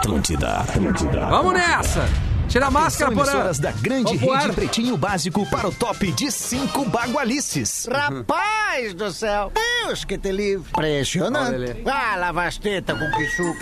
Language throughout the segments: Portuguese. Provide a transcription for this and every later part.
Atlântida, Atlântida. Vamos nessa! Tira a máscara, porra! emissoras da grande Vamos rede ar. Pretinho Básico para o top de cinco bagualices. Rapaz do céu, Deus que te livre. Impressionante. Olha ele. Ah, lava as tetas com pichu.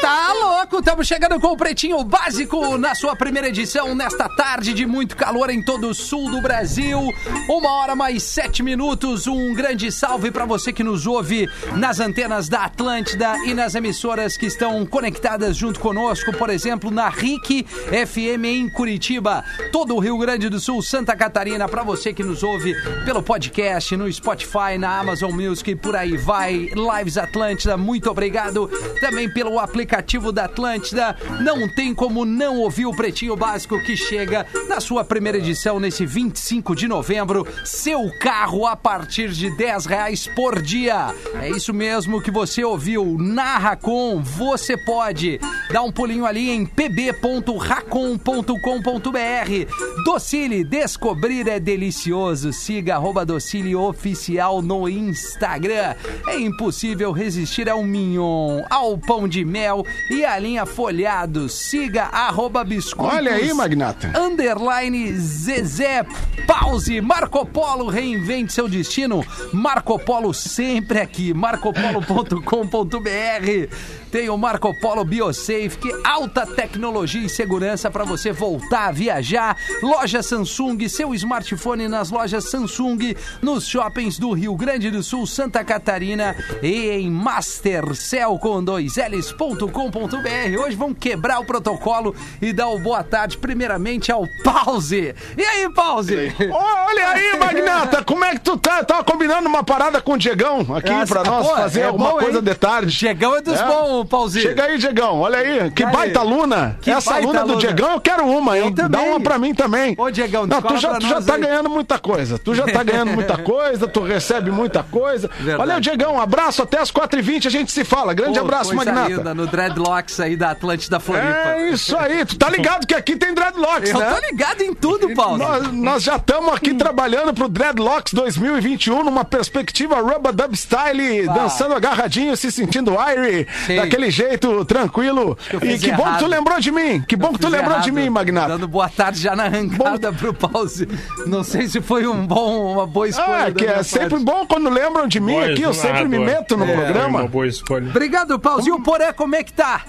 Tá louco? Estamos chegando com o Pretinho Básico na sua primeira edição nesta tarde de muito calor em todo o sul do Brasil. Uma hora mais sete minutos. Um grande salve para você que nos ouve nas antenas da Atlântida e nas emissoras que estão conectadas junto conosco, por exemplo, na RIC FM em Curitiba, todo o Rio Grande do Sul, Santa Catarina, para você que nos ouve pelo podcast, no Spotify, na Amazon Music, por aí vai. Lives Atlântida, muito obrigado. Também pelo aplicativo da Atlântida. Não tem como não ouvir o Pretinho Básico que chega na sua primeira edição nesse 25 de novembro. Seu carro a partir de 10 reais por dia. É isso mesmo que você ouviu. Na Racon, você pode. Dá um pulinho ali em pb.racon.com.br. Docile, descobrir é delicioso. Siga arroba Docile Oficial no Instagram. É impossível resistir ao mignon, ao pão de mel e à linha folhado. Siga arroba biscoitos. Olha aí, Magnata. Underline Zezé. Pause. Marco Polo reinvente seu destino. Marco Polo sempre aqui. marcopolo.com.br. Tem o Marco Polo BioSafe, que é alta tecnologia e segurança para você voltar a viajar. Loja Samsung, seu smartphone nas lojas Samsung, nos shoppings do Rio Grande do Sul, Santa Catarina e em Mastercell com dois L's.com.br. Hoje vamos quebrar o protocolo e dar o boa tarde primeiramente ao Pause. E aí, Pause? Olha aí, Magnata, como é que tu tá? Tava combinando uma parada com o Diegão aqui Essa- pra nós pô, fazer é alguma bom, coisa hein? de tarde. Diegão é dos É. bons, Pause. Chega aí, Diegão, olha aí. Que Aí. baita aluna. Que Essa baita aluna do. Diegão, eu quero uma, hein? também. Dá uma pra mim também. Ô, Diegão, Não, tu já, tu já tá aí. ganhando muita coisa. Tu já tá ganhando muita coisa, tu recebe muita coisa. Verdade. Olha, Diegão, um abraço até as 4h20 a gente se fala. Grande Pô, abraço, Magnata. linda, no Dreadlocks aí da Atlântida Floripa. É isso aí, tu tá ligado que aqui tem dreadlocks, Eu né? tô ligado em tudo, Paulo. Nós, nós já estamos aqui trabalhando pro Dreadlocks 2021 numa perspectiva Rubber Dub Style, Ah. dançando agarradinho, se sentindo airy, Sim. daquele jeito tranquilo. eu E que bom que tu errado. lembrou de mim. Que bom que tu lembrou de errado, mim, Magnata. Dando boa tarde já na arrancada pro pause. Não sei se foi um bom, uma boa escolha. Ah, que é sempre bom quando lembram de mim Voz aqui, eu sempre me meto no É, programa. uma boa escolha. Obrigado, Pause. E o Porã, como é que tá?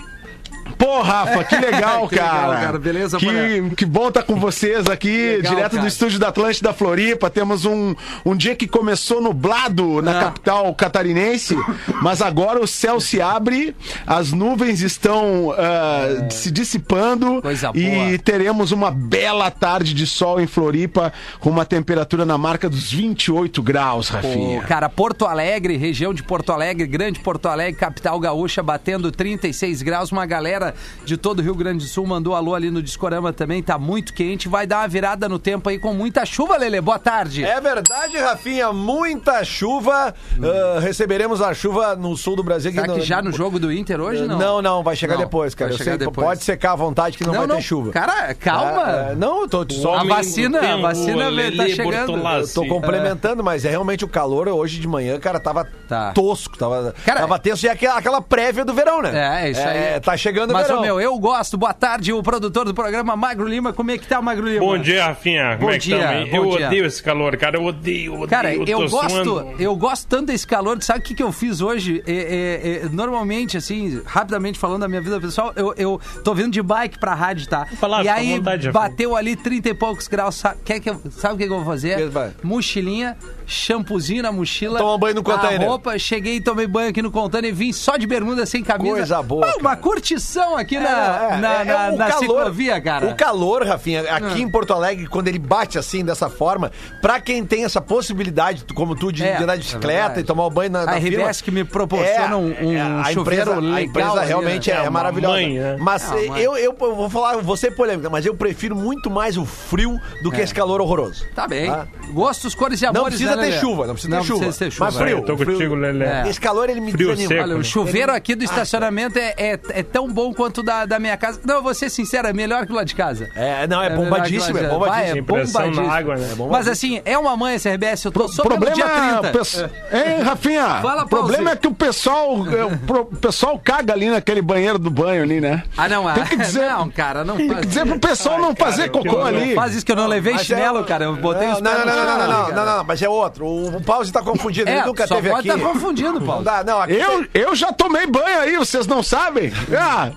Pô, Rafa, que legal, Que legal, cara. cara. Beleza, que, que bom estar com vocês aqui, Legal, direto cara. do estúdio da Atlântida Floripa. Temos um, um dia que começou nublado na Ah. capital catarinense, mas agora o céu se abre, as nuvens estão ah, se dissipando É. Coisa e boa. teremos uma bela tarde de sol em Floripa, com uma temperatura na marca dos 28 graus, Rafinha. Pô, cara, Porto Alegre, região de Porto Alegre, grande Porto Alegre, capital gaúcha, batendo 36 graus. Uma galera de todo o Rio Grande do Sul mandou alô ali no Discorama também. Tá muito quente. Vai dar uma virada no tempo aí com muita chuva, Lele. Boa tarde. É verdade, Rafinha, muita chuva. Ah, receberemos a chuva no sul do Brasil. Será que já no jogo do Inter hoje, não? Não, não, vai chegar Não, depois, cara. vai chegar depois. Pode secar à vontade que não, vai ter chuva. Cara, calma. Ah, ah, não, eu tô só. A vacina- a vacina tá Lelê chegando. Bortolassi. Eu tô complementando, mas é realmente o calor hoje de manhã, cara, tava Tá. tosco, tava, Cara, tava tenso. E aquela, aquela prévia do verão, né? É, é isso aí. Tá chegando o Mas, verão. ô, meu, eu gosto. Boa tarde, o produtor do programa, Magro Lima. Como é que tá, Magro Lima? Bom dia, Rafinha. Como Bom é que dia, tá? bom Eu dia. odeio esse calor, cara. Eu odeio, odeio. Cara, eu tô gosto, suando. eu gosto tanto desse calor. Sabe o que, que eu fiz hoje? É, é, é, normalmente, assim, rapidamente falando da minha vida pessoal, eu, eu tô vindo de bike pra rádio, tá? falar, e aí vontade, bateu ali 30 e poucos graus. Sabe, quer que eu- sabe o que, que eu vou fazer? Mochilinha, shampoozinho na mochila. Toma banho no A container. roupa, cheguei e tomei banho aqui no container e vim só de bermuda sem camisa. Coisa boa, Ah, uma cara. curtição aqui na, É, na, é, é na- o na calor- ciclovia, cara. O calor, Rafinha, aqui Ah. em Porto Alegre, quando ele bate assim, dessa forma, pra quem tem essa possibilidade, como tu, de, É, de andar de é bicicleta e tomar o banho na, na A fila, RBS que me proporciona um- um a chuveiro empresa, legal A empresa ali, realmente né? é, É maravilhosa. mãe, né? Mas É eu, eu, eu vou falar, vou ser polêmica, mas eu prefiro muito mais o frio do que esse calor horroroso. Tá bem. Tá? Gostos, cores e Não amores. Precisa ter chuva, não precisa Não ter chuva. precisa ter chuva. Mas frio. Tô frio. contigo, Lelê. É. Esse calor, ele me Frio desanima. seco. Olha, o chuveiro aqui do estacionamento é, é, é tão bom quanto o da, da minha casa. Não, eu vou ser sincero, é melhor que o lá de casa. É, não, é, lá bombadíssimo, é bombadíssimo. É bombadíssimo. água, né? Mas assim, é uma mãe esse RBS, eu tô só pelo problema dia é. 30. o pesso- Hein, Rafinha? Fala, o problema é que o pessoal, é, o pessoal caga ali naquele banheiro do banho ali, né? Ah, não, Tem que dizer- não, cara, não Tem que dizer pro pessoal não fazer cocô ali. Faz isso que eu não levei chinelo, é- cara. Eu botei não, os não, não, não, não, não, não, não, mas é outro. O, o Pause tá confundido, É, ele nunca só teve pode aqui. tá confundindo, Não Paulo. dá, não, aqui Eu, eu já tomei banho aí, vocês não sabem? Ah,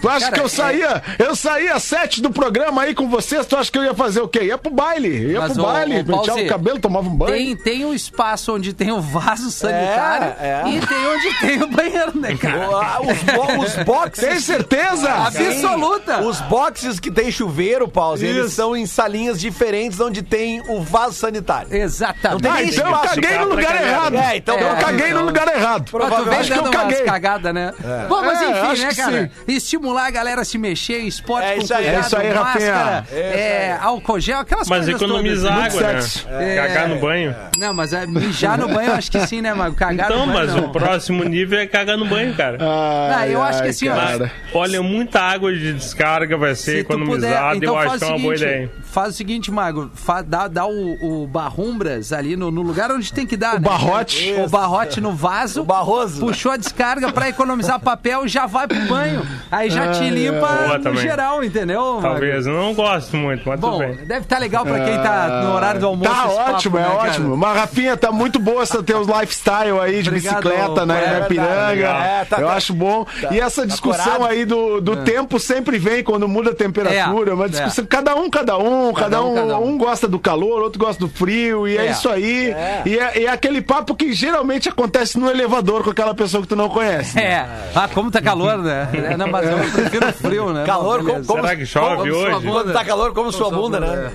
tu acha Cara, que eu é- saía, eu saía às sete do programa aí com vocês, tu acha que eu ia fazer o quê? Ia pro baile, ia Mas, pro ô, baile, penteava o cabelo, tomava um banho. Tem, tem um espaço onde tem o vaso sanitário é. e tem onde tem o banheiro, né, cara? O- os, bo- os boxes. Tem certeza? Absoluta. Os boxes que tem chuveiro, Pause, eles são em salinhas diferentes onde tem o vaso sanitário. Exatamente. Não Ah, então eu caguei cara, no lugar errado. É, então- eu É, caguei então. no lugar errado. Provavelmente acho que eu caguei. cagadas, né? Bom, mas É, enfim, né, cara? Estimular a galera a se mexer, esporte É com isso aí. cuidado, É isso aí, máscara, É isso é, álcool gel, aquelas Mas coisas economiza todas. água, né? sexo. Cagar no banho. Não, mas é, mijar no banho eu acho que sim, né, mas cagar Então, no banho mas não. o próximo nível é cagar no banho, cara. Ah, eu acho que assim, ó, cara. Olha, muita água de descarga vai ser Se economizada e então eu acho faz que o é uma boa seguinte, ideia. faz o seguinte, Mago, fa- dá, dá o, o barrumbras ali no, no lugar onde tem que dar. O né? barrote. O barrote no vaso. O barroso. Puxou a descarga pra economizar papel, já vai pro banho. Aí já te limpa no geral, entendeu? Talvez. Eu não gosto muito, mas Bom, tudo bem. deve estar legal pra quem tá no horário do almoço. Tá papo, ótimo, né, é cara? ótimo. Mas, Rafinha, tá muito boa essa teus lifestyle aí de Obrigado, bicicleta, né? é na verdade, Piranga. é, tá- eu tá- acho bom. e essa discussão corado. aí do, do tempo sempre vem quando muda a temperatura. É, uma discussão, cada um, cada um, cada, um, um, cada um. um gosta do calor, outro gosta do frio, e é, É. isso aí. E, é, e é aquele papo que geralmente acontece no elevador com aquela pessoa que tu não conhece. É. Ah, como tá calor, né? É, Não, mas eu prefiro frio, né? Calor, como, como, Será que chove como hoje? Quando tá calor, como sua bunda, né?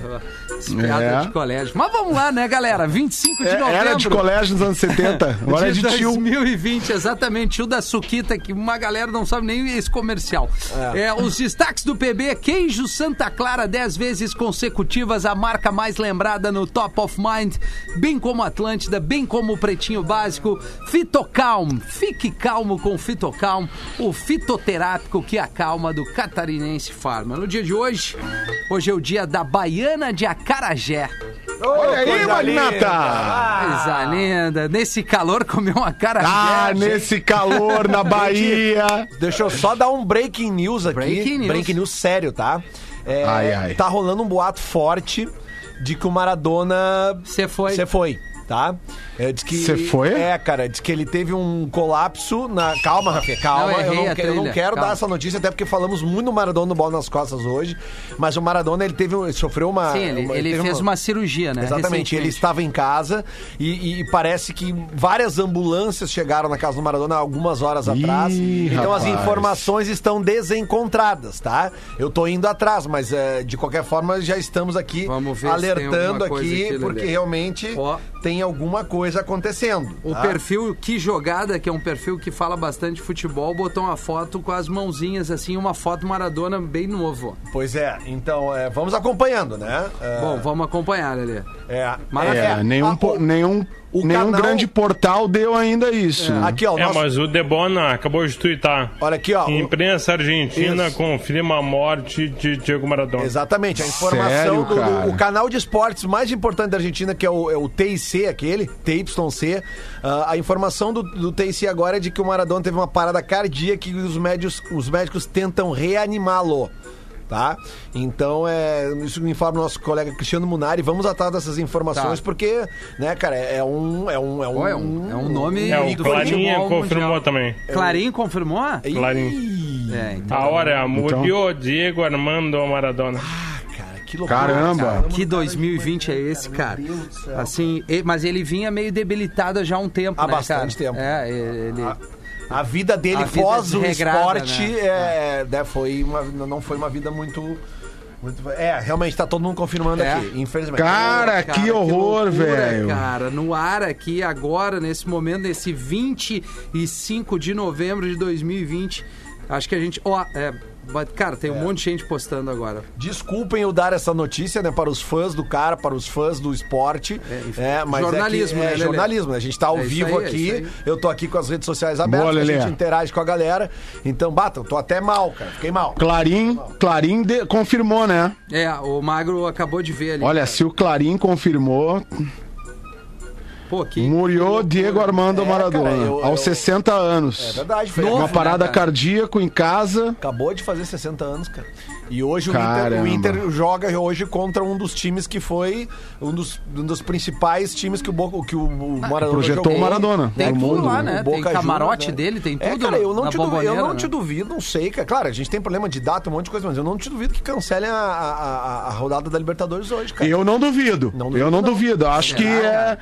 Piada É. de colégio. Mas vamos lá, né, galera? 25 de É, novembro. era de colégio nos anos 70, agora é de tio. 2020, exatamente. O da Suquita, que uma galera não sabe nem esse comercial. É, os destaques do PB: Queijo Santa Clara, 10 vezes consecutivas, a marca mais lembrada no Top of Mind, bem como Atlântida, bem como o Pretinho Básico. Fitocalm, fique calmo com Fitocalm, o fitoterápico que acalma do Catarinense Farma. No dia de hoje, hoje é o dia da Baiana de Acarajé. Olha aí, Magnata! linda. Coisa linda. Nesse calor, comer uma acarajé. Ah, nesse calor na Bahia. Deixa eu só dar um breaking news aqui. Breaking news. Breaking news sério, tá? É, Ai, ai. Tá rolando um boato forte de que o Maradona. Você foi. Você foi, tá? É, diz que, Cê foi? É, cara, diz que ele teve um colapso na. Calma, Rafinha, calma. Não, eu não, eu não quero calma. dar essa notícia, até porque falamos muito do Maradona no Bola nas Costas hoje. Mas o Maradona, ele teve ele sofreu uma. Sim, ele, uma- ele teve fez uma cirurgia, né? Exatamente, ele estava em casa e, e parece que várias ambulâncias chegaram na casa do Maradona algumas horas Ih, atrás. Então as informações estão desencontradas, tá? Eu tô indo atrás, mas eh, de qualquer forma já estamos aqui alertando aqui, porque realmente Ó. tem alguma coisa acontecendo. O tá? perfil Que Jogada, que é um perfil que fala bastante de futebol, botou uma foto com as mãozinhas assim, uma foto Maradona bem novo. Pois é, então eh, vamos acompanhando, né? Eh, Bom, vamos acompanhar, Lelê. é, Maravilha. É, nenhum, Ah, po- o- nenhum, o nenhum canal- grande portal deu ainda isso. Aqui, ó, É, nosso- mas o Debona acabou de tuitar. olha aqui, ó. Imprensa argentina Isso. confirma a morte de Diego Maradona. Exatamente, a informação Sério, do, do- o canal de esportes mais importante da Argentina, que é o, é o TIC, aquele, TYC, ah, a informação do, do TIC agora é de que o Maradona teve uma parada cardíaca e os médicos, os médicos tentam reanimá-lo. Tá? Então, é, isso me informa o nosso colega Cristiano Munari. Vamos atrás dessas informações, Tá. porque, né, cara, é um. É um, é um, Pô, é um- é um nome- É, o futebol confirmou mundial. também. Clarim confirmou? Clarinho. É, então. A hora murió Diego Armando Maradona. Cara, que loucura. Caramba. cara. Que 2020 é esse, cara? Assim, mas ele vinha meio debilitado já há um tempo, Há né, bastante cara? tempo. É, ele... A vida dele A vida pós o desregrada, esporte né? é, né, foi uma, não foi uma vida muito, muito- É, realmente tá todo mundo confirmando É. aqui, infelizmente. Cara, Cara, que horror, velho. Cara, no ar aqui agora, nesse momento, nesse 25 de novembro de 2020, Acho que a gente. Ó, é, but, cara, tem um monte de gente postando agora. Desculpem eu dar essa notícia, né, para os fãs do cara, para os fãs do esporte. É, mas Jornalismo, é, que, né, é Lelê? jornalismo, né? A gente tá ao É vivo aí, é aqui. eu tô aqui com as redes sociais abertas, Boa, a gente interage com a galera. Então, bata, eu tô até mal, cara. Fiquei mal. Clarim, Clarim de- confirmou, né? É, o Magro acabou de ver ali. Olha, cara. se o Clarim confirmou, Pô, que. murió Diego Armando É, Maradona, cara, eu- aos eu- 60 anos. É verdade, foi. Uma parada né, cardíaco em casa. Acabou de fazer 60 anos, cara. E hoje o Inter, Caramba. o Inter joga hoje contra um dos times que foi um dos, um dos principais times que o, Boca, que o, o Maradona projetou jogou. o Maradona Tem no tudo mundo. lá, né? O Tem camarote Juniors, né? dele, tem É, tudo. cara, eu não, na te duvido, eu não né? te duvido, não sei, cara. Claro, a gente tem problema de data, um monte de coisa, mas eu não te duvido que cancelem a, a, a- rodada da Libertadores hoje, cara. Eu não duvido. Não duvido, eu não, não. duvido. Eu acho que é.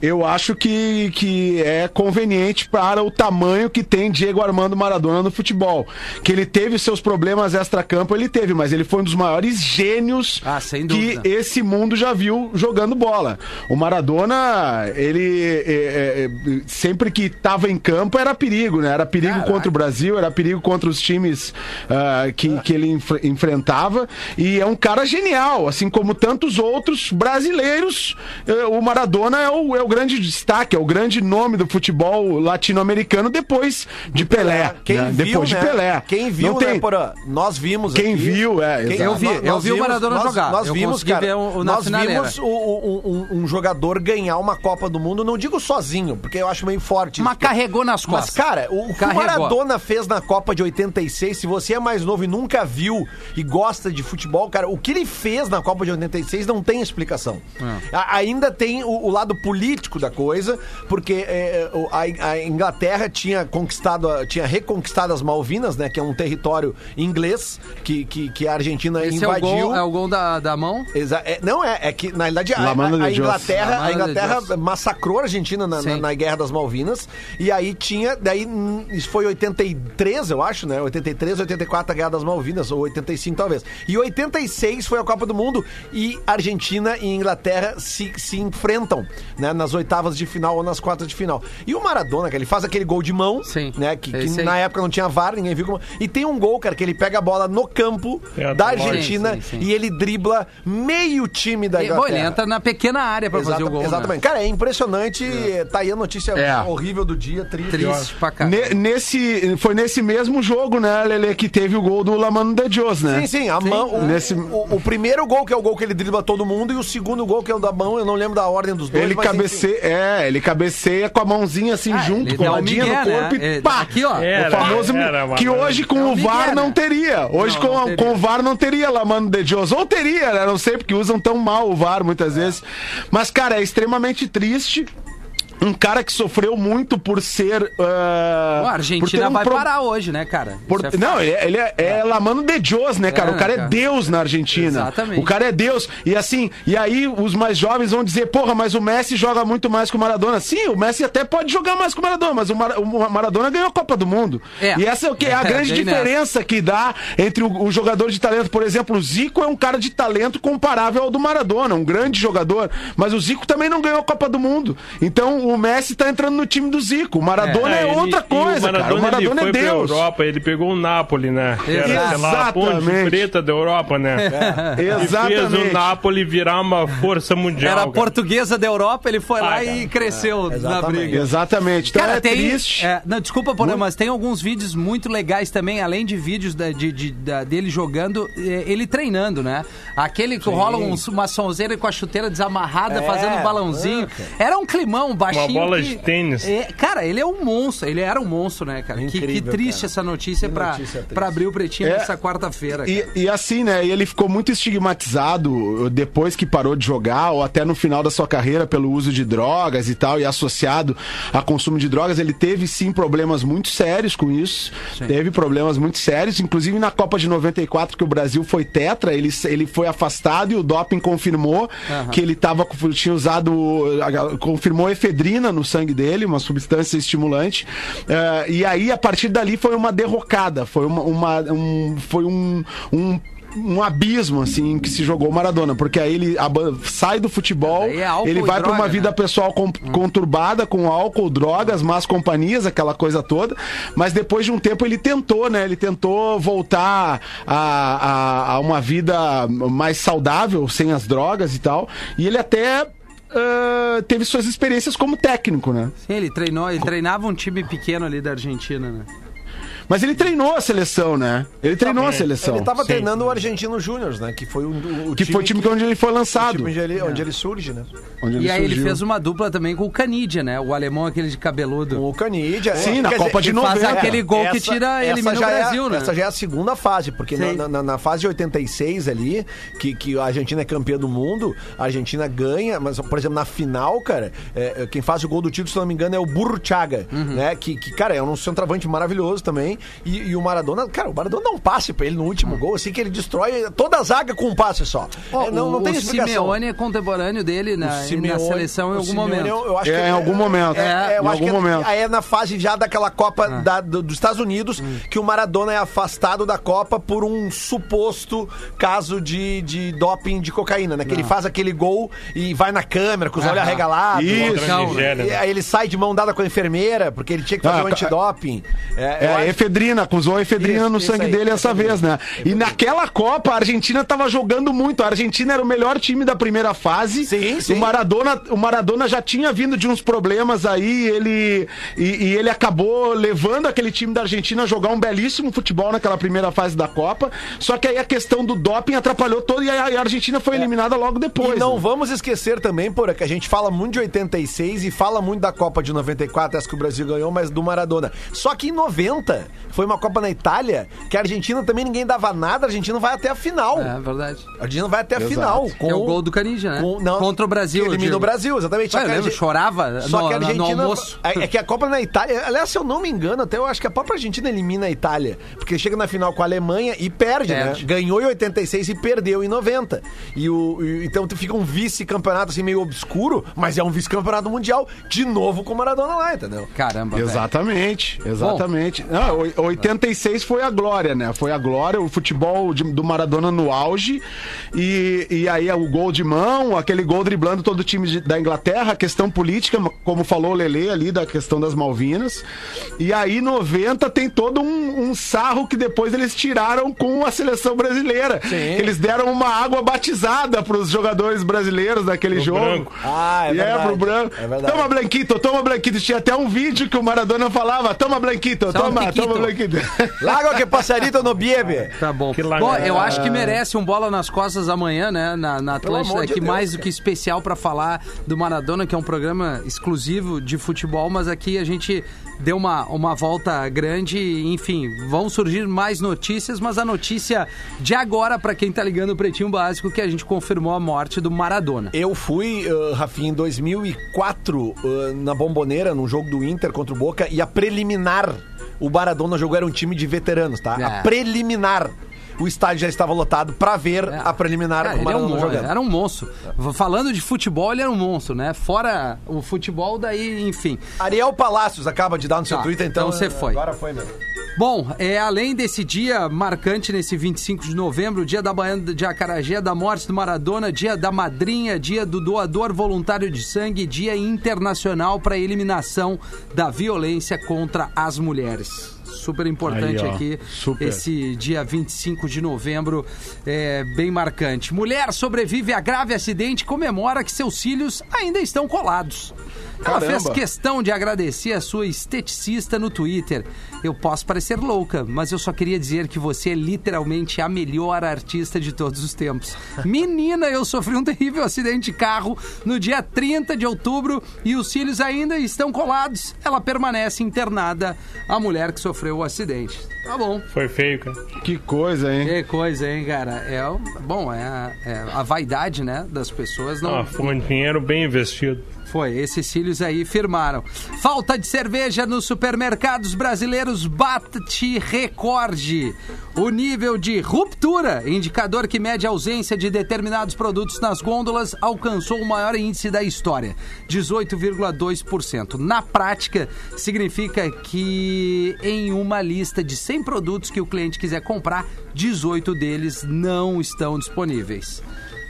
Eu acho que, que é conveniente para o tamanho que tem Diego Armando Maradona no futebol. Que ele teve seus problemas extra-campo, ele teve, mas ele foi um dos maiores gênios Ah, que esse mundo já viu jogando bola. O Maradona, ele é, é, é, sempre que estava em campo era perigo, né? Era perigo Caraca. contra o Brasil, era perigo contra os times ah, que, que ele enf- enfrentava. E é um cara genial, assim como tantos outros brasileiros. eh, o Maradona é o, é o grande destaque, é o grande nome do futebol latino-americano depois de Pelé. Quem né? viu, depois né? de Pelé. Quem viu, Não né, tem- Porã? Nós vimos Quem aqui. viu, é, exato. Eu vi, nós- eu vi o Maradona nós- jogar. Nós Eu vimos, cara, o- nós vimos o- o- um, um jogador ganhar uma Copa do Mundo, não digo sozinho, porque eu acho meio forte. Mas isso, carregou nas Mas, costas. cara, o, que o. Maradona fez na Copa de 86, se você é mais novo e nunca viu e gosta de futebol, cara, o que ele fez na Copa de 86 não tem explicação. É. A- ainda tem o, lado político da coisa, porque é, o- a, a Inglaterra tinha conquistado, tinha reconquistado as Malvinas, né, que é um território inglês que, que, que a Argentina Esse é o invadiu. gol, é o gol da, da mão? Exa- é, não é, é que na realidade a, a- a. Inglaterra, La a Inglaterra massacrou a Argentina na, na, na Guerra das Malvinas e aí tinha, daí hum, isso foi 83, eu acho, né? 83, 84 a Guerra das Malvinas ou 85 talvez. E 86 foi a Copa do Mundo e Argentina e Inglaterra se, se enfrentam, né, nas oitavas de final ou nas quartas de final. E o Maradona, que ele faz aquele gol de mão, Sim. né, que, que na época não tinha VAR, ninguém viu como. E tem um gol, cara, que ele pega a bola no campo É, da. Argentina Sim, sim, sim. e ele dribla meio time da Inglaterra. bom, ele entra na pequena área pra fazer Exata- o gol. né? Exatamente. Cara, é impressionante. Tá aí a notícia É. horrível do dia, triste. Triste pra cá. Ne- nesse, foi nesse mesmo jogo, né, Lele, que teve o gol do Lamano de Dios, né? Sim, sim, a mão. O, Nesse- o, o primeiro gol, que é o gol que ele dribla todo mundo, e o segundo gol, que é o da mão, eu não lembro da ordem dos dois. Ele cabeceia, é, ele cabeceia com a mãozinha assim Ah, junto, o coladinha migué, no corpo né? e É, pá! aqui, ó. Era, o famoso era, que hoje com É o VAR não né? teria. Hoje Não, com, não teria. com o VAR não teria Lamano de Dios. Ou teria, né? Não sei, porque usam tão mal o VAR muitas vezes. Mas, cara, é extremamente triste. Um cara que sofreu muito por ser. Bom, a Argentina um vai pro- parar hoje, né, cara? por- é não, ele, é- ele é, é Lamano de Dios, né, cara? É, o cara, cara. é Deus na Argentina. Exatamente. O cara é Deus. E assim, e aí os mais jovens vão dizer, porra, mas o Messi joga muito mais que o Maradona. Sim, o Messi até pode jogar mais que o Maradona, mas o, Mar- o Maradona ganhou a Copa do Mundo. É. E essa é o que é a É, grande bem nessa. diferença que dá entre o, o jogador de talento. Por exemplo, o Zico é um cara de talento comparável ao do Maradona, um grande jogador. Mas o Zico também não ganhou a Copa do Mundo. Então o Messi tá entrando no time do Zico. O Maradona é, ele- outra coisa, o Maradona, cara. O Maradona ele é foi pra Deus. Europa, ele pegou o Napoli, né? Que era, sei lá, a ponte Exatamente. preta da Europa, né? E fez Exatamente. o Napoli virar uma força mundial. Era a cara. portuguesa da Europa, ele foi lá e cresceu na exatamente. briga. Exatamente. Então Cara, é tem. triste. é, não, desculpa, Porã, mas tem alguns vídeos muito legais também, além de vídeos da- de, de- da- dele jogando, é, ele treinando, né? Aquele que rola uns- uma sonzeira com a chuteira desamarrada, É, fazendo balãozinho. Era um climão baixinho. Uma bola que- de tênis. É, cara, ele é um monstro, ele era um monstro, né, cara? Que- que, Incrível, triste cara. essa notícia Que pra abrir o pretinho É. nessa quarta-feira. E, e assim, né? E ele ficou muito estigmatizado depois que parou de jogar, ou até no final da sua carreira, pelo uso de drogas e tal, e associado a consumo de drogas. Ele teve sim problemas muito sérios com isso. Teve problemas muito sérios, inclusive na Copa de 94, que o Brasil foi tetra, ele, ele foi afastado e o doping confirmou que ele tava, tinha usado. confirmou efedrina no sangue dele, uma substância estimulante. Eh, e aí, a partir dali, foi uma derrocada. Foi uma, uma- um, foi um, um um abismo, assim, que se jogou o Maradona. Porque aí ele sai do futebol, é ele vai pra droga, uma vida né? pessoal com- conturbada, com álcool, drogas, más companhias, aquela coisa toda. Mas depois de um tempo ele tentou, né? Ele tentou voltar a, a, a uma vida mais saudável, sem as drogas e tal. E ele até. Ah, teve suas experiências como técnico, né? Sim, ele treinou, ele treinava um time pequeno ali da Argentina, né? Mas ele treinou a seleção, né? Ele treinou a seleção. Ele tava Sim. treinando o Argentino Júnior, né? Que foi o, o Que foi o time que onde ele foi o lançado. time onde ele, onde ele surge, né? onde E aí ele fez uma dupla também com o Canidia, né? O alemão aquele de cabeludo. Com o Canidia. Sim, na Quer Copa de que faz 90. aquele gol que tira, elimina o já Brasil, é, né? Essa já é a segunda fase, porque na, na- na fase de 86 ali, que, que a Argentina é campeã do mundo, a Argentina ganha, mas, por exemplo, na final, cara, é, é, quem faz o gol do título, se não me engano, é o Burruchaga, Uhum. né? Que, que, cara, é um centroavante maravilhoso também. E, e o Maradona, cara, o Maradona dá um passe pra ele no último gol, assim, que ele destrói toda a zaga com um passe só. Ó, É, não, não o, tem o explicação. Simeone é contemporâneo dele na, O na Simeone- seleção em algum Simeone, momento. Eu, eu acho É, que em algum momento. É, eu Em acho que algum momento. Aí é na fase já daquela Copa Ah. da- do- dos Estados Unidos Hum. que o Maradona é afastado da Copa por um suposto caso de, de doping de cocaína, né? Que ele faz aquele gol e vai na câmera com os olhos Aham. arregalados. Isso. E né? aí ele sai de mão dada com a enfermeira, porque ele tinha que fazer Ah, um ca- antidoping. É, eu É, efedrina, usou efedrina Isso, no sangue aí, dele essa vez, né? E naquela Copa, a Argentina tava jogando muito. A Argentina era o melhor time da primeira fase. Sim, sim. O Maradona, o Maradona já tinha vindo de uns problemas aí, ele e, e ele acabou levando aquele time da Argentina a jogar um belíssimo futebol naquela primeira fase da Copa. Só que aí a questão do doping atrapalhou todo e a, a Argentina foi eliminada logo depois. E não né? vamos esquecer também, porra, que a gente fala muito de 86 e fala muito da Copa de 94, essa que o Brasil ganhou, mas do Maradona. Só que em 90 foi uma Copa na Itália que a Argentina também ninguém dava nada, a Argentina vai até a final. É verdade. A Argentina vai até a Exato. final. Que é o gol do Canidia, né? com- não, Contra o Brasil. que Elimina o Brasil, exatamente. Ah, eu lembro, chorava Só no, que a no Argentina. almoço. É, é que a Copa na Itália. Aliás, se eu não me engano, até eu acho que a própria Argentina elimina a Itália. Porque chega na final com a Alemanha e perde, Perde. né? Ganhou em 86 e perdeu em 90. E o, e- então fica um vice-campeonato assim meio obscuro, mas é um vice-campeonato mundial, de novo com o Maradona lá, entendeu? Caramba, velho. Exatamente, exatamente. Não, o- 86 foi a glória, né? Foi a glória, o futebol de- do Maradona no auge. E, e aí o gol de mão, aquele gol driblando todo o time de- da Inglaterra, a questão política, como falou o Lele ali, da questão das Malvinas. E aí 90 tem todo um, um sarro que depois eles tiraram com a seleção brasileira. Eles deram uma água batizada para os jogadores brasileiros naquele Pro jogo. branco. Ah, é E verdade. pro branco. É verdade. Toma, Blanquito, toma, Blanquito. Tinha até um vídeo que o Maradona falava: toma, Blanquito, um toma, toma. Lago que passarito no biebe. Tá bom. Que Bom, eu acho que merece um bola nas costas amanhã, né? Na, na Atlântida, de aqui Deus, mais do que especial pra falar do Maradona, que é um programa exclusivo de futebol, mas aqui a gente deu uma, uma volta grande. Enfim, vão surgir mais notícias, mas a notícia de agora, pra quem tá ligando o Pretinho Básico, que a gente confirmou a morte do Maradona. Eu fui, uh, Rafinha, em 2004, uh, na Bomboneira, num jogo do Inter contra o Boca, e a preliminar, o Maradona jogou era um time de veteranos, tá? É. A preliminar. O estádio já estava lotado pra ver É. a preliminar Cara, o ele é um Maradona monstro, jogando. era um monstro. Falando de futebol, ele era um monstro, né? Fora o futebol, daí, enfim. Ariel Palácios acaba de dar no seu Tá, Twitter, então. então você foi. Agora foi mesmo. Bom, é, além desse dia marcante nesse 25 de novembro, dia da Baiana de Acarajé, da morte do Maradona, dia da madrinha, dia do doador voluntário de sangue, dia internacional para eliminação da violência contra as mulheres. Super importante Aí, ó, aqui super. esse dia 25 de novembro, é bem marcante. Mulher sobrevive a grave acidente e comemora que seus cílios ainda estão colados. Ela Caramba. fez questão de agradecer a sua esteticista no Twitter. Eu posso parecer louca, mas eu só queria dizer que você é literalmente a melhor artista de todos os tempos. Menina, eu sofri um terrível acidente de carro no dia 30 de outubro e os cílios ainda estão colados. Ela permanece internada, a mulher que sofreu o acidente. Tá bom. Foi feio, cara. Que coisa, hein? Que coisa, hein, cara? É, o- bom, é, a- é a vaidade, né, das pessoas não Ah, foi um dinheiro bem investido. foi. Esses cílios filhos aí firmaram. Falta de cerveja nos supermercados brasileiros bate recorde. O nível de ruptura, indicador que mede a ausência de determinados produtos nas gôndolas, alcançou o maior índice da história, 18,2%. Na prática, significa que em uma lista de 100 produtos que o cliente quiser comprar, 18 deles não estão disponíveis.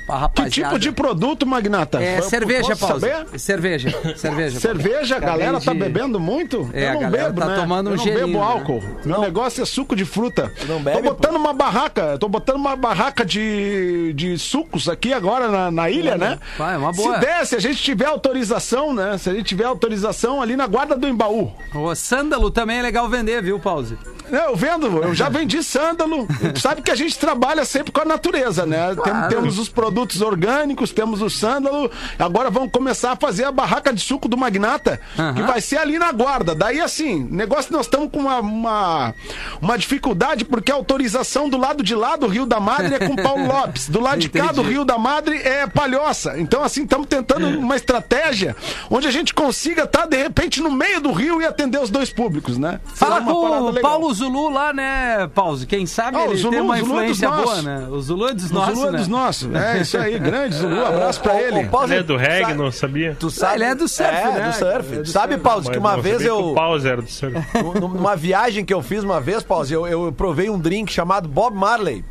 A Que rapaziada- tipo de produto, Magnata? É cerveja, posso Paulo. saber? Cerveja. Cerveja. Paulo. Cerveja, a galera tá de- bebendo muito? É, a eu não galera bebo, tá né? tomando um eu não gelinho, bebo né? álcool. Meu negócio é suco de fruta. Não bebe, Tô botando uma barraca, tô botando uma barraca de, de sucos aqui agora na, na ilha, né? Vai, é uma boa. Se der, se a gente tiver autorização, né? Se a gente tiver autorização ali na guarda do Embaú. O sândalo também é legal vender, viu, Pause? Eu vendo, eu já vendi sândalo. Sabe que a gente trabalha sempre com a natureza, né? Claro. temos os produtos orgânicos, temos o sândalo. Agora vamos começar a fazer a barraca de suco do Magnata, que vai ser ali na guarda. Daí, assim, negócio nós estamos com uma, uma, uma dificuldade, porque a autorização do lado de lá do Rio da Madre é com Paulo Lopes. Do lado de cá do. Rio da Madre é Palhoça. Então, assim, estamos tentando uma estratégia onde a gente consiga estar, de repente, no meio do rio e atender os dois públicos, né? Fala parada com o. Paulo Zulu lá, né, Pause? Quem sabe Ah, o ele Zulu- tem uma o Zulu é influência boa, né? O Zulu é dos O nossos, Zulu é né? dos nossos. É isso aí, grande Zulu. Abraço pra ele. ô, Pause, Ele é do reggae, sabe- não sabia? Tu sabe, ele é do surf, é, né? do surf. É do sabe, surf. Pause, que uma não vez eu... O pause era do surf. Num- Numa viagem que eu fiz uma vez, Pause, eu, eu provei um drink chamado Bob Marley.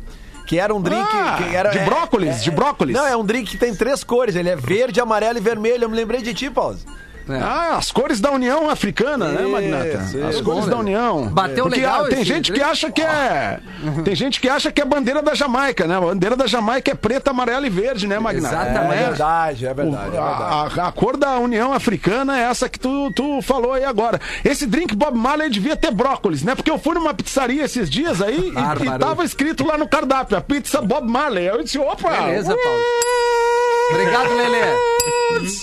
Que era um drink Ah, que era. de brócolis, de brócolis. Não, é um drink que tem três cores. Ele é verde, amarelo e vermelho. Eu me lembrei de ti, Pause. É. Ah, as cores da União Africana, né, Isso, Magnata? As isso. cores da União. Bateu Porque, legal ah, tem gente que drink? acha que é. Tem gente que acha que é bandeira da Jamaica, né? A bandeira da Jamaica é preta, amarela e verde, né, Magnata? É Exatamente. verdade, é verdade. É O- verdade. a, a- a cor da União Africana é essa que tu, tu falou aí agora. Esse drink Bob Marley devia ter brócolis, né? Porque eu fui numa pizzaria esses dias aí e- e, tava escrito lá no cardápio, a pizza Bob Marley. Eu disse, opa! Beleza, Paulo. Obrigado, Lelê.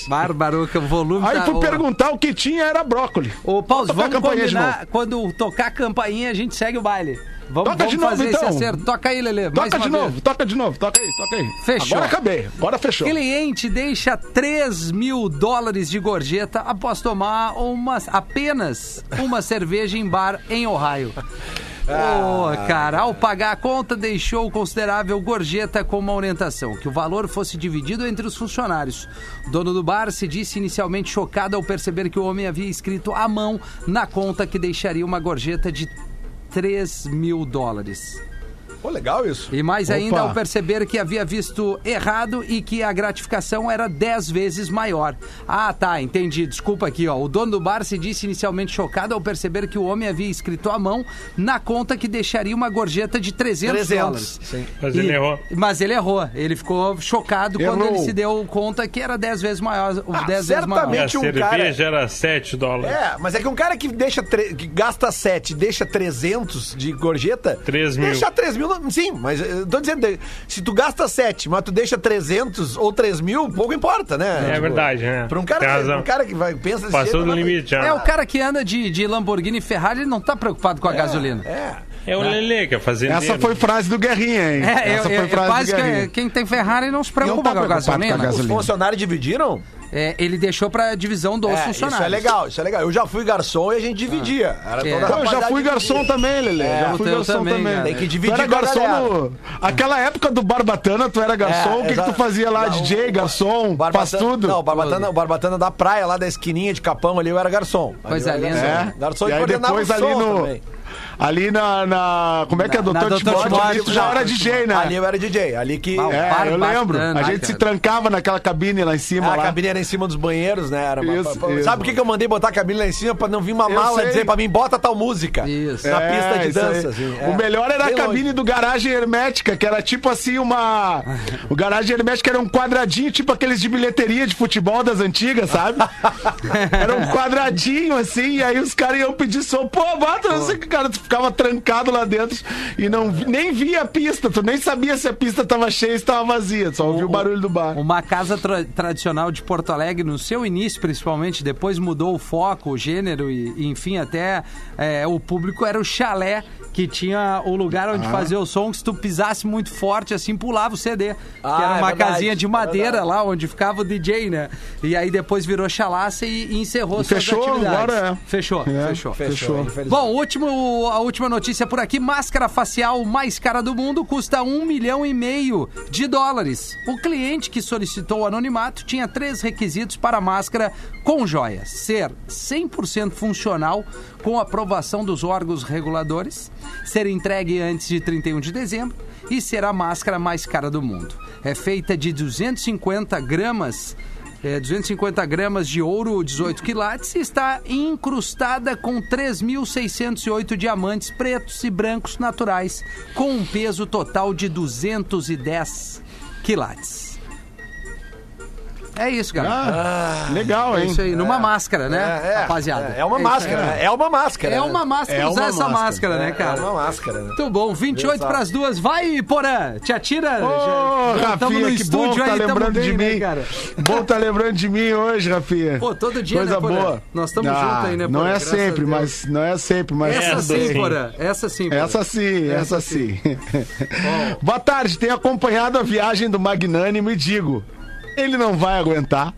Bárbaro, que o volume Aí tá... fui Ô, perguntar o que tinha, era brócolis. Ô, a vamos combinar. novo. Quando tocar a campainha, a gente segue o baile. Vamos, Toca vamos de novo, fazer esse então. acerto. Toca aí, Lelê. mais Toca uma de vez. novo, toca de novo, toca aí, toca aí. Fechou. Agora acabei, agora fechou. Cliente deixa 3 mil dólares de gorjeta após tomar uma, apenas uma cerveja em bar em Ohio. Ô, cara, ao pagar a conta, deixou considerável gorjeta como orientação, que o valor fosse dividido entre os funcionários. O dono do bar se disse inicialmente chocado ao perceber que o homem havia escrito à mão na conta que deixaria uma gorjeta de 3 mil dólares. Pô, legal isso. E mais Opa. ainda ao perceber que havia visto errado e que a gratificação era 10 vezes maior. Ah, tá, entendi. Desculpa aqui, ó. O dono do bar se disse inicialmente chocado ao perceber que o homem havia escrito à mão na conta que deixaria uma gorjeta de 300, 300, dólares. sim. Mas ele E- errou. Mas ele errou. Ele ficou chocado quando Errou. ele se deu conta que era 10 vezes maior. Ah, 10 vezes maior. Certamente um cerveja cara- era 7 dólares. É, mas é que um cara que deixa tre- que gasta 7 e deixa 300 de gorjeta. 3 mil. Deixa 3 mil. Não- Sim, mas eu tô dizendo, se tu gasta 7, mas tu deixa 300 ou 3 mil, pouco importa, né? É verdade, né? Pra um cara, que, um cara que vai, pensa Passou jeito, do limite já. É, o cara que anda de, de Lamborghini e Ferrari, ele não tá preocupado com a gasolina. É. É o Lelê que é fazendeiro. Essa foi frase do Guerrinha, hein? É, Essa eu, foi eu, frase quase do que Guerrinha. quem tem Ferrari não se preocupa Não tá com a preocupado com a gasolina. gasolina. Os funcionários dividiram? É, ele deixou pra divisão dos É, funcionários. Isso é legal, isso é legal. Eu já fui garçom e a gente dividia. Era É. Pô, eu já fui garçom dividia. também, Lelê. É, já o fui garçom também, também. Tem que Tu dividir era com a garçom no... Aquela época do Barbatana, tu era garçom. É, o que, que tu fazia lá? Não, DJ, o- garçom, faz tudo. Não, o Barbatana, o Barbatana da praia, lá da esquininha de Capão ali, eu era garçom. Ali Coisa eu era linda. garçom. É. Garçom e e, aí coordenava depois o ali som no... também. Ali na, na- Como é que é? Na- Doutor Doutor Timóteo, Timóteo, ali tu já era DJ, né? Ali eu era DJ. Ali que... Ah, É, eu lembro. A gente cara. se trancava naquela cabine lá em cima. a lá. cabine era em cima dos banheiros, né? Era. Sabe por que que eu mandei botar a cabine lá em cima? Pra não vir uma mala dizer pra mim, bota tal música. Isso. Na É, pista de dança, assim. é. O melhor era Bem a cabine longe. do garagem hermética, que era tipo assim uma. O garagem hermética era um quadradinho, tipo aqueles de bilheteria de futebol das antigas, sabe? era um quadradinho assim, e aí os caras iam pedir som. Pô, bota, não sei o que, cara. Tu ficava trancado lá dentro e não nem via a pista. Tu nem sabia se a pista tava cheia ou se tava vazia. Só ouvia o barulho do bar. Uma casa tra- tradicional de Porto Alegre, no seu início principalmente, depois mudou o foco, o gênero e, e, enfim, até é, o público era o chalé Que tinha o lugar Ah. onde fazia o som, que se tu pisasse muito forte, assim, pulava o CD. que Ah, era é uma verdade, casinha de é madeira verdade. lá, onde ficava o DJ, né? E aí depois virou chalaça e, e encerrou E suas fechou, atividades. agora é. Fechou, É, fechou. Fechou. infelizmente. Bom, último, a última notícia por aqui: máscara facial mais cara do mundo custa um milhão e meio de dólares. O cliente que solicitou o anonimato tinha três requisitos para a máscara com joias: ser 100% funcional com aprovação dos órgãos reguladores, ser entregue antes de 31 de dezembro e ser a máscara mais cara do mundo. É feita de 250 gramas é, 250 gramas de ouro 18 quilates e está incrustada com 3.608 diamantes pretos e brancos naturais, com um peso total de 210 quilates. É isso, galera. Ah, legal, é hein? isso aí, numa máscara, né, É, é, rapaziada? É, é uma máscara, né? É uma máscara. É né? uma máscara É usar uma essa máscara. máscara, né, cara? É uma máscara, né? Muito bom, 28 Exato. para as duas. Vai, Porã! Te atira! Ô, já, Rafinha, no que estúdio bom tá aí, lembrando bem, de né, mim. cara? Bom tá lembrando de mim hoje, Rafinha. Pô, todo dia, Coisa né, boa. Nós estamos Ah, juntos aí, né, Não Porã? é sempre, mas não é sempre, mas Essa Essa sim. Porã. Essa sim, Porã. Essa sim, Essa essa sim. Boa tarde, tenho acompanhado a viagem do Magnânimo e digo. Ele não vai aguentar.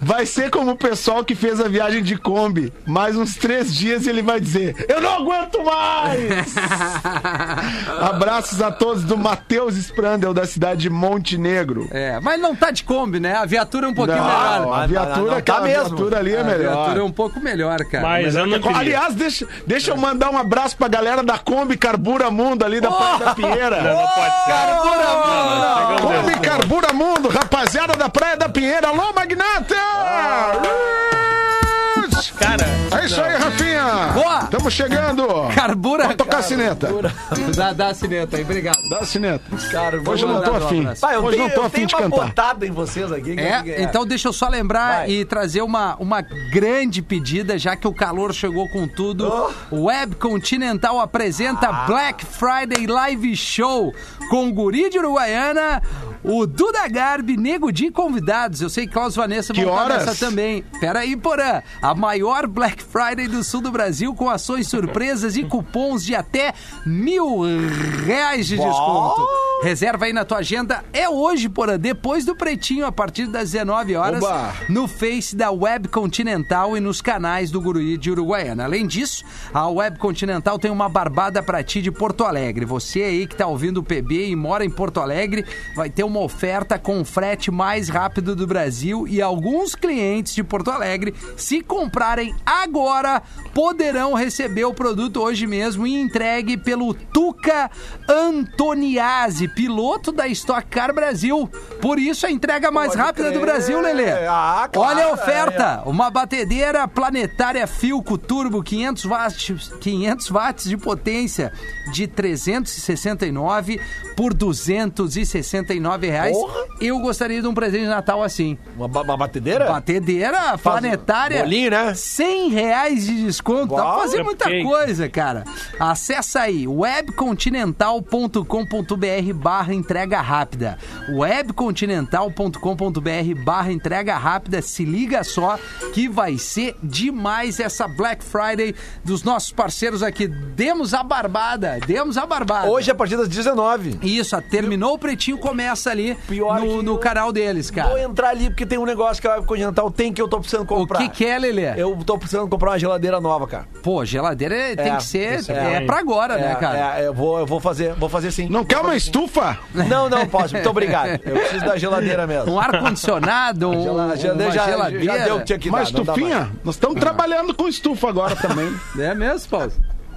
Vai ser como o pessoal que fez a viagem de Kombi. Mais uns três dias e ele vai dizer: Eu não aguento mais! Abraços a todos do Matheus Sprandel, da cidade de Montenegro. É, mas não tá de Kombi, né? A viatura é um pouquinho Não, melhor. a viatura, não, tá mesmo. viatura ali é A melhor. viatura é um pouco melhor, cara. Mas eu não. Aliás, deixa, deixa eu mandar um abraço pra galera da Kombi Carbura Mundo ali da Praia da Pinheira. Não, não pode ser. Carbura não, chegamos Kombi nesse Mundo, rapaziada da Praia da Pinheira. Alô, Magnata! Cara, É isso aí, Rafinha! Boa! Estamos chegando! Carbura. Pode tocar a sineta. Dá, dá a sineta aí, obrigado. Dá a sineta. Cara, Hoje eu não tô afim. Vai, eu Hoje tenho, não tô eu afim tenho de uma cantar. botada em vocês aqui. que É, então deixa eu só lembrar Vai. e trazer uma, uma grande pedida, já que o calor chegou com tudo. Oh. O Web Continental apresenta Ah. Black Friday Live Show com o Guri de Uruguaiana, o Duda Garbi, Nego de convidados. Eu sei que Klaus Vanessa Que vão estar horas? nessa também. Pera aí, Porã. A maior Black Friday do sul do Brasil com ações surpresas e cupons de até mil reais de desconto. Reserva aí na tua agenda. É hoje, Porã, depois do Pretinho, a partir das 19 horas, Oba! no Face da Web Continental e nos canais do Guruí de Uruguaiana. Além disso, a Web Continental tem uma barbada pra ti de Porto Alegre. Você aí que tá ouvindo o PB e mora em Porto Alegre, vai ter uma oferta com o frete mais rápido do Brasil e alguns clientes de Porto Alegre, se comprarem agora, poderão receber o produto hoje mesmo e entregue pelo Tuca Antoniazzi, piloto da Stock Car Brasil. Por isso a entrega mais Pode rápida do crer. Brasil, Lelê. Ah, claro, Olha a oferta. é. Uma batedeira planetária Filco Turbo 500 watts, 500 watts de potência de 369 por 269 reais. Porra. Eu gostaria de um presente de Natal assim. Uma, ba- uma batedeira? Batedeira planetária. bolinho, né? 100 reais de desconto. Pra Uau. Fazer muita Cupcake. coisa, cara. Acesse aí webcontinental.com.br barra entrega rápida. webcontinental.com.br barra entrega rápida. Se liga só que vai ser demais essa Black Friday dos nossos parceiros aqui. Demos a barbada. Demos a barbada. Hoje, a partir das 19. Isso, terminou o pretinho, começa ali Pior no, no canal deles, cara. Vou entrar ali porque tem um negócio que a Web Continental tem que eu tô precisando O comprar. que que é, Lelê? Eu tô precisando comprar uma geladeira nova, cara. Pô, geladeira é- tem É, que ser. É, é pra agora, né, É, cara? é, eu vou, eu vou fazer, vou fazer sim. Não quer uma estufa? Não, não posso. Muito obrigado. Eu preciso da geladeira mesmo. Um ar-condicionado, um, uma geladeira já, geladeira. já deu o que tinha que Uma dar. estufinha? Nós estamos trabalhando com estufa agora também. É mesmo, Paulo?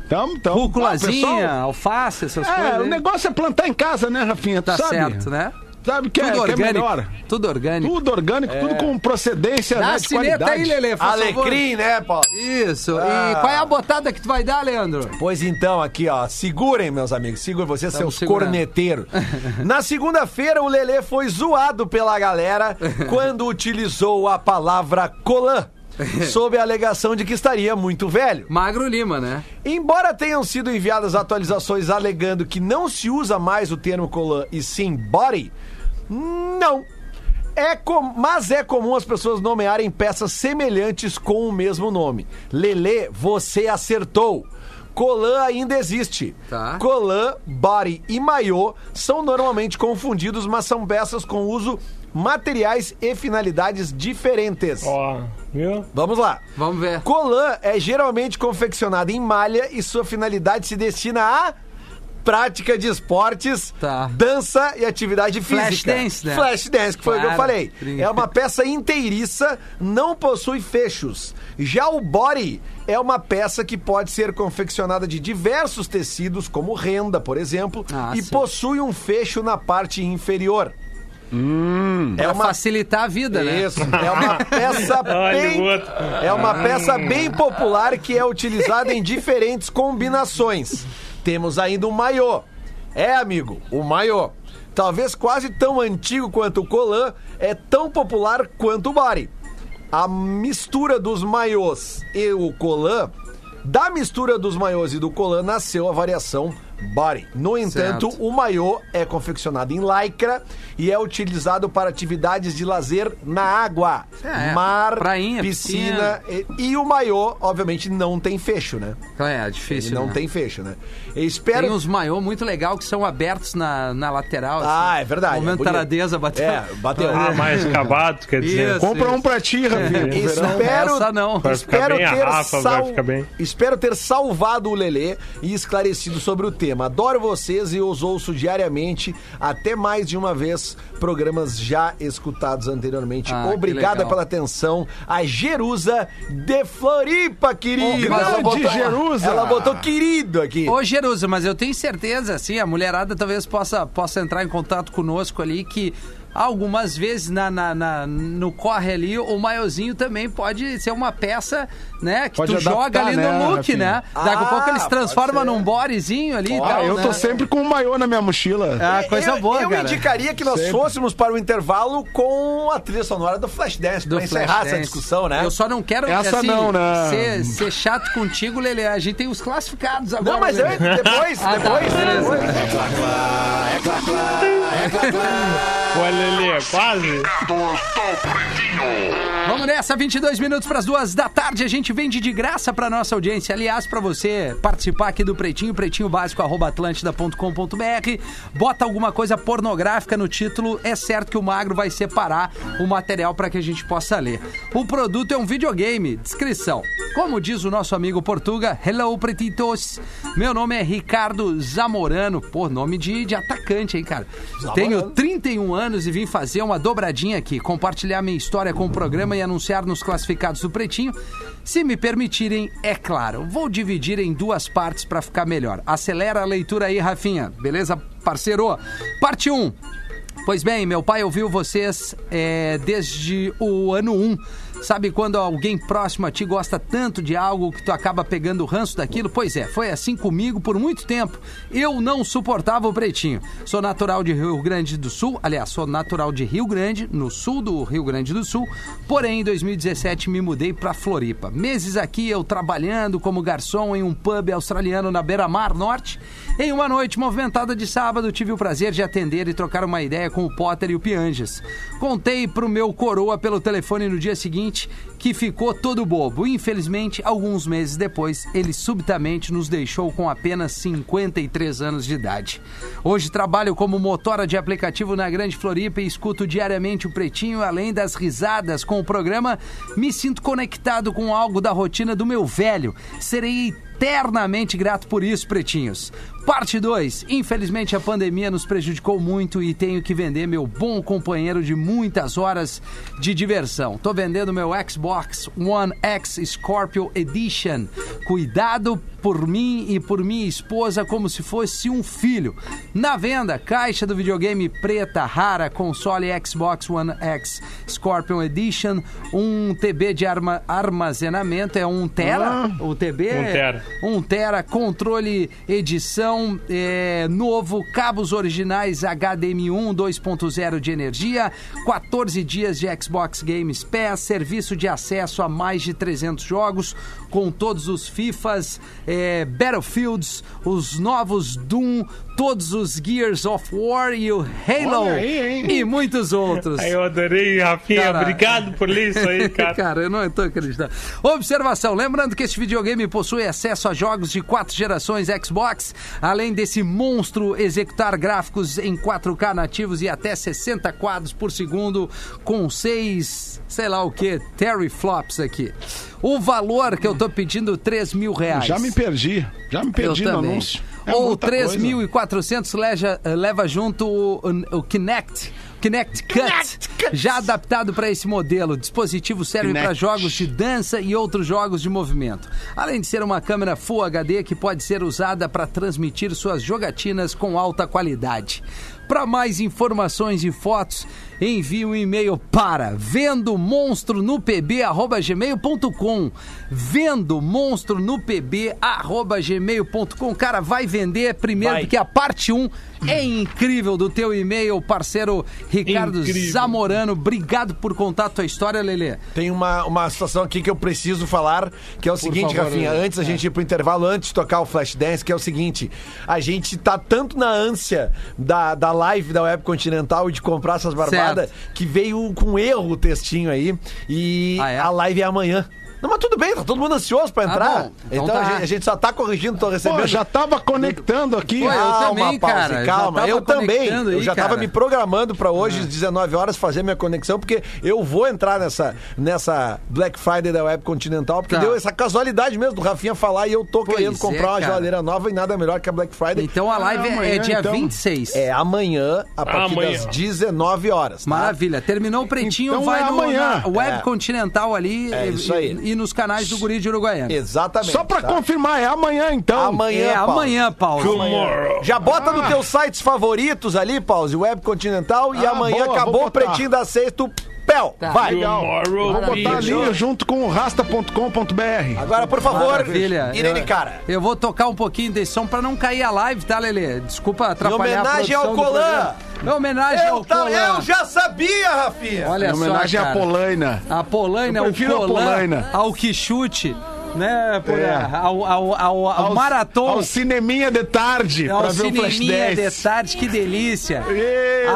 Tamo, tamo. Rúculazinha, Ah, pessoal, alface, essas É, coisas. o hein? negócio é plantar em casa, né, Rafinha? Tu Tá sabe? certo, né? Sabe que, é, Tudo que é orgânico. melhor. Tudo orgânico. Tudo orgânico, tudo com procedência Dá né, a de qualidade. aí, Lelê, por favor. Alecrim, né, Paulo? Isso. Ah. E qual é a botada que tu vai dar, Leandro? Pois então, aqui, ó, segurem, meus amigos, segurem vocês, Estamos seus segurando. corneteiros. Na segunda-feira, o Lelê foi zoado pela galera quando utilizou a palavra colã, sob a alegação de que estaria muito velho. Magro Lima, né? Embora tenham sido enviadas atualizações alegando que não se usa mais o termo colã e sim body, não. É com... Mas é comum as pessoas nomearem peças semelhantes com o mesmo nome. Lelê, você acertou. Colã ainda existe. Tá. Colã, body e maiô são normalmente confundidos, mas são peças com uso materiais e finalidades diferentes. Ó, viu? Vamos lá. Vamos ver. Colã é geralmente confeccionado em malha e sua finalidade se destina a prática de esportes, Tá. dança e atividade Flash física. dance, né? Flash dance, que foi o que eu falei. É uma peça inteiriça, não possui fechos. Já o body é uma peça que pode ser confeccionada de diversos tecidos, como renda, por exemplo, Ah, e sim. possui um fecho na parte inferior. é Pra uma facilitar a vida, né? isso, é uma peça bem, é uma peça bem popular que é utilizada em diferentes combinações. Temos ainda o maiô. É, amigo, o maiô. Talvez quase tão antigo quanto o colã, é tão popular quanto o body. A mistura dos maiôs e o colã, da mistura dos maiôs e do colã nasceu a variação body. No entanto, Certo. o maiô é confeccionado em lycra e é utilizado para atividades de lazer na água. É, mar, prainha, piscina. E, e o maiô, obviamente, não tem fecho, né? É, Ele difícil. não né? tem fecho, né? Eu espero. Tem uns maiô muito legal que são abertos na, na lateral. Ah, assim. é verdade. Momento é bonito. taradeza bateu. É, bateu. Ah, mais cavado, quer dizer. Isso. Compra um pra ti, Rafinha. verão. Espero, Essa não. Vai ficar espero bem, a ter Rafa vai ficar bem. Espero ter salvado o Lelê e esclarecido sobre o tema. Adoro vocês e os ouço diariamente, até mais de uma vez, programas já escutados anteriormente. Ah, Obrigada pela atenção. A Jerusa de Floripa, querida. Oh, ela, botou, Jerusa. ela botou querido aqui. Ô, Jerusa, mas eu tenho certeza, assim, a mulherada talvez possa, possa entrar em contato conosco ali, que algumas vezes na, na- na- no corre ali, o maiozinho também pode ser uma peça, né, que Pode tu adaptar, joga ali né, no look, Rafinha? né? Daqui a Ah, pouco eles pode transformam num bodyzinho ali e Ah, tal, eu né? tô sempre com um maiô na minha mochila. Ah, coisa eu, boa, eu cara. indicaria que nós Sempre. fôssemos para o intervalo com a trilha sonora do Flashdance, do para encerrar essa Flashdance. discussão, né? Eu só não quero Essa assim, não, né? ser, ser chato contigo, Lele. A gente tem os classificados agora. Não, mas Lelê. antes, depois, Ah, tá, depois, beleza. depois. Olha, Lelê, quase. Vamos nessa, 22 minutos para as duas da tarde. A gente vende de graça para nossa audiência. Aliás, para você participar aqui do Pretinho, pretinho básico, arroba atlântida.com.br. Bota alguma coisa pornográfica no título. É certo que o Magro vai separar o material para que a gente possa ler. O produto é um videogame. Descrição. Como diz o nosso amigo Portuga, hello, pretitos. Meu nome é Ricardo Zamorano. Pô, nome de, de atacante, hein, cara? Tenho 31 anos e vim fazer uma dobradinha aqui, compartilhar minha história com o programa e anunciar nos classificados do Pretinho. Se me permitirem, é claro, vou dividir em duas partes para ficar melhor. Acelera a leitura aí, Rafinha. Beleza, parceiro? Parte 1. Pois bem, meu pai ouviu vocês é, desde o ano 1. Sabe quando alguém próximo a ti gosta tanto de algo que tu acaba pegando o ranço daquilo? Pois é, foi assim comigo por muito tempo. Eu não suportava o pretinho. Sou natural de Rio Grande do Sul, aliás, sou natural de Rio Grande, no sul do Rio Grande do Sul. Porém, em 2017 me mudei para Floripa. Meses aqui eu trabalhando como garçom em um pub australiano na beira-mar norte. Em uma noite movimentada de sábado, tive o prazer de atender e trocar uma ideia com o Potter e o Pianges. Contei pro meu coroa pelo telefone no dia seguinte seguinte que ficou todo bobo. Infelizmente, alguns meses depois, ele subitamente nos deixou com apenas 53 anos de idade. Hoje trabalho como motora de aplicativo na Grande Floripa e escuto diariamente o Pretinho, além das risadas com o programa, me sinto conectado com algo da rotina do meu velho. Serei eternamente grato por isso, pretinhos. Parte 2. Infelizmente a pandemia nos prejudicou muito e tenho que vender meu bom companheiro de muitas horas de diversão. Tô vendendo meu Xbox One X Scorpio Edition. Cuidado por mim e por minha esposa como se fosse um filho. Na venda, caixa do videogame preta rara, console Xbox One X Scorpion Edition, um TB de arma- armazenamento, é um tera, o TB Um tera. 1 tera, controle edição é, novo, cabos originais HDMI 1 2.0 de energia, 14 dias de Xbox Games Pass, serviço de acesso a mais de 300 jogos, com todos os FIFAs, é, Battlefields, os novos Doom, todos os Gears of War e o Halo aí, e muitos outros. Eu adorei, Rafinha. Cara. Obrigado por ler isso aí, cara. Cara, eu não tô acreditando. Observação: lembrando que este videogame possui acesso a jogos de quatro gerações Xbox, além desse monstro executar gráficos em 4K nativos e até 60 quadros por segundo, com seis, sei lá o que, teraflops aqui. O valor que eu tô pedindo, 3 mil reais. Já me perdi. Já me perdi Eu no também. anúncio. É Ou muita coisa. 3.400 leva, leva junto o, o Kinect. Kinect Cut, já adaptado para esse modelo. O dispositivo serve Kinect. para jogos de dança e outros jogos de movimento. Além de ser uma câmera Full HD que pode ser usada para transmitir suas jogatinas com alta qualidade. Para mais informações e fotos, envie um e-mail para vendo monstro no pb@gmail.com. Vendo monstro no pb@gmail.com. Cara, vai vender primeiro Vai. porque a parte 1 é incrível do teu e-mail, parceiro Ricardo Incrível. Zamorano. Obrigado por contar a tua história, Lelê. Tem uma, uma situação aqui que eu preciso falar, que é o seguinte, favor, Rafinha, Lelê. antes da gente ir pro intervalo, antes de tocar o Flashdance, que é o seguinte, a gente tá tanto na ânsia da, da live da Web Continental e de comprar essas barbadas, que veio com erro o textinho aí, e Ah, é? a live é amanhã. Não, mas tudo bem, tá todo mundo ansioso pra Ah, entrar. bom. Então então tá. a, gente, a gente só tá corrigindo, tô recebendo. Pô, já tava conectando aqui. Pô, eu Calma, também, Pause, cara, já Calma, tava eu também. conectando Eu aí, já tava cara. me programando pra hoje, às 19 horas, fazer minha conexão, porque eu vou entrar nessa, nessa Black Friday da Web Continental, porque Tá. deu essa casualidade mesmo do Rafinha falar e eu tô Pois querendo é, comprar uma cara. geladeira nova e nada melhor que a Black Friday. Então a live é- é, amanhã, dia então. 26. É amanhã, a partir Amanhã. das 19 horas. tá? Maravilha. Terminou o pretinho, Então vai é no, amanhã. na Web É. Continental ali É e, isso aí. e- e nos canais do Guri de Uruguaiana. Exatamente. Só pra tá? confirmar, é amanhã então. Amanhã, É Paulo. amanhã, Paulo. Tomorrow. Já bota nos teus sites favoritos ali, Pause, Web Continental, e Ah, amanhã boa, acabou o pretinho da sexta, Pel, Tá. vai. Tomorrow. Vou botar Video. ali junto com o rasta.com.br. Agora, por favor, Maravilha. Irene Eu- Cara. Eu vou tocar um pouquinho desse som pra não cair a live, tá, Lelê? Desculpa atrapalhar homenagem a ao produção do Colan. Em homenagem Eu, ao tá- Colan. eu já sabia, Rafinha. Olha Em homenagem só, à cara. Polaina. A Polaina, Eu o prefiro a Colan, Polaina. ao Quixute, né, por, É. ao, ao, ao, ao Marathon. Ao cineminha de tarde, Ao pra ver o Flash cineminha 10. de tarde, que delícia.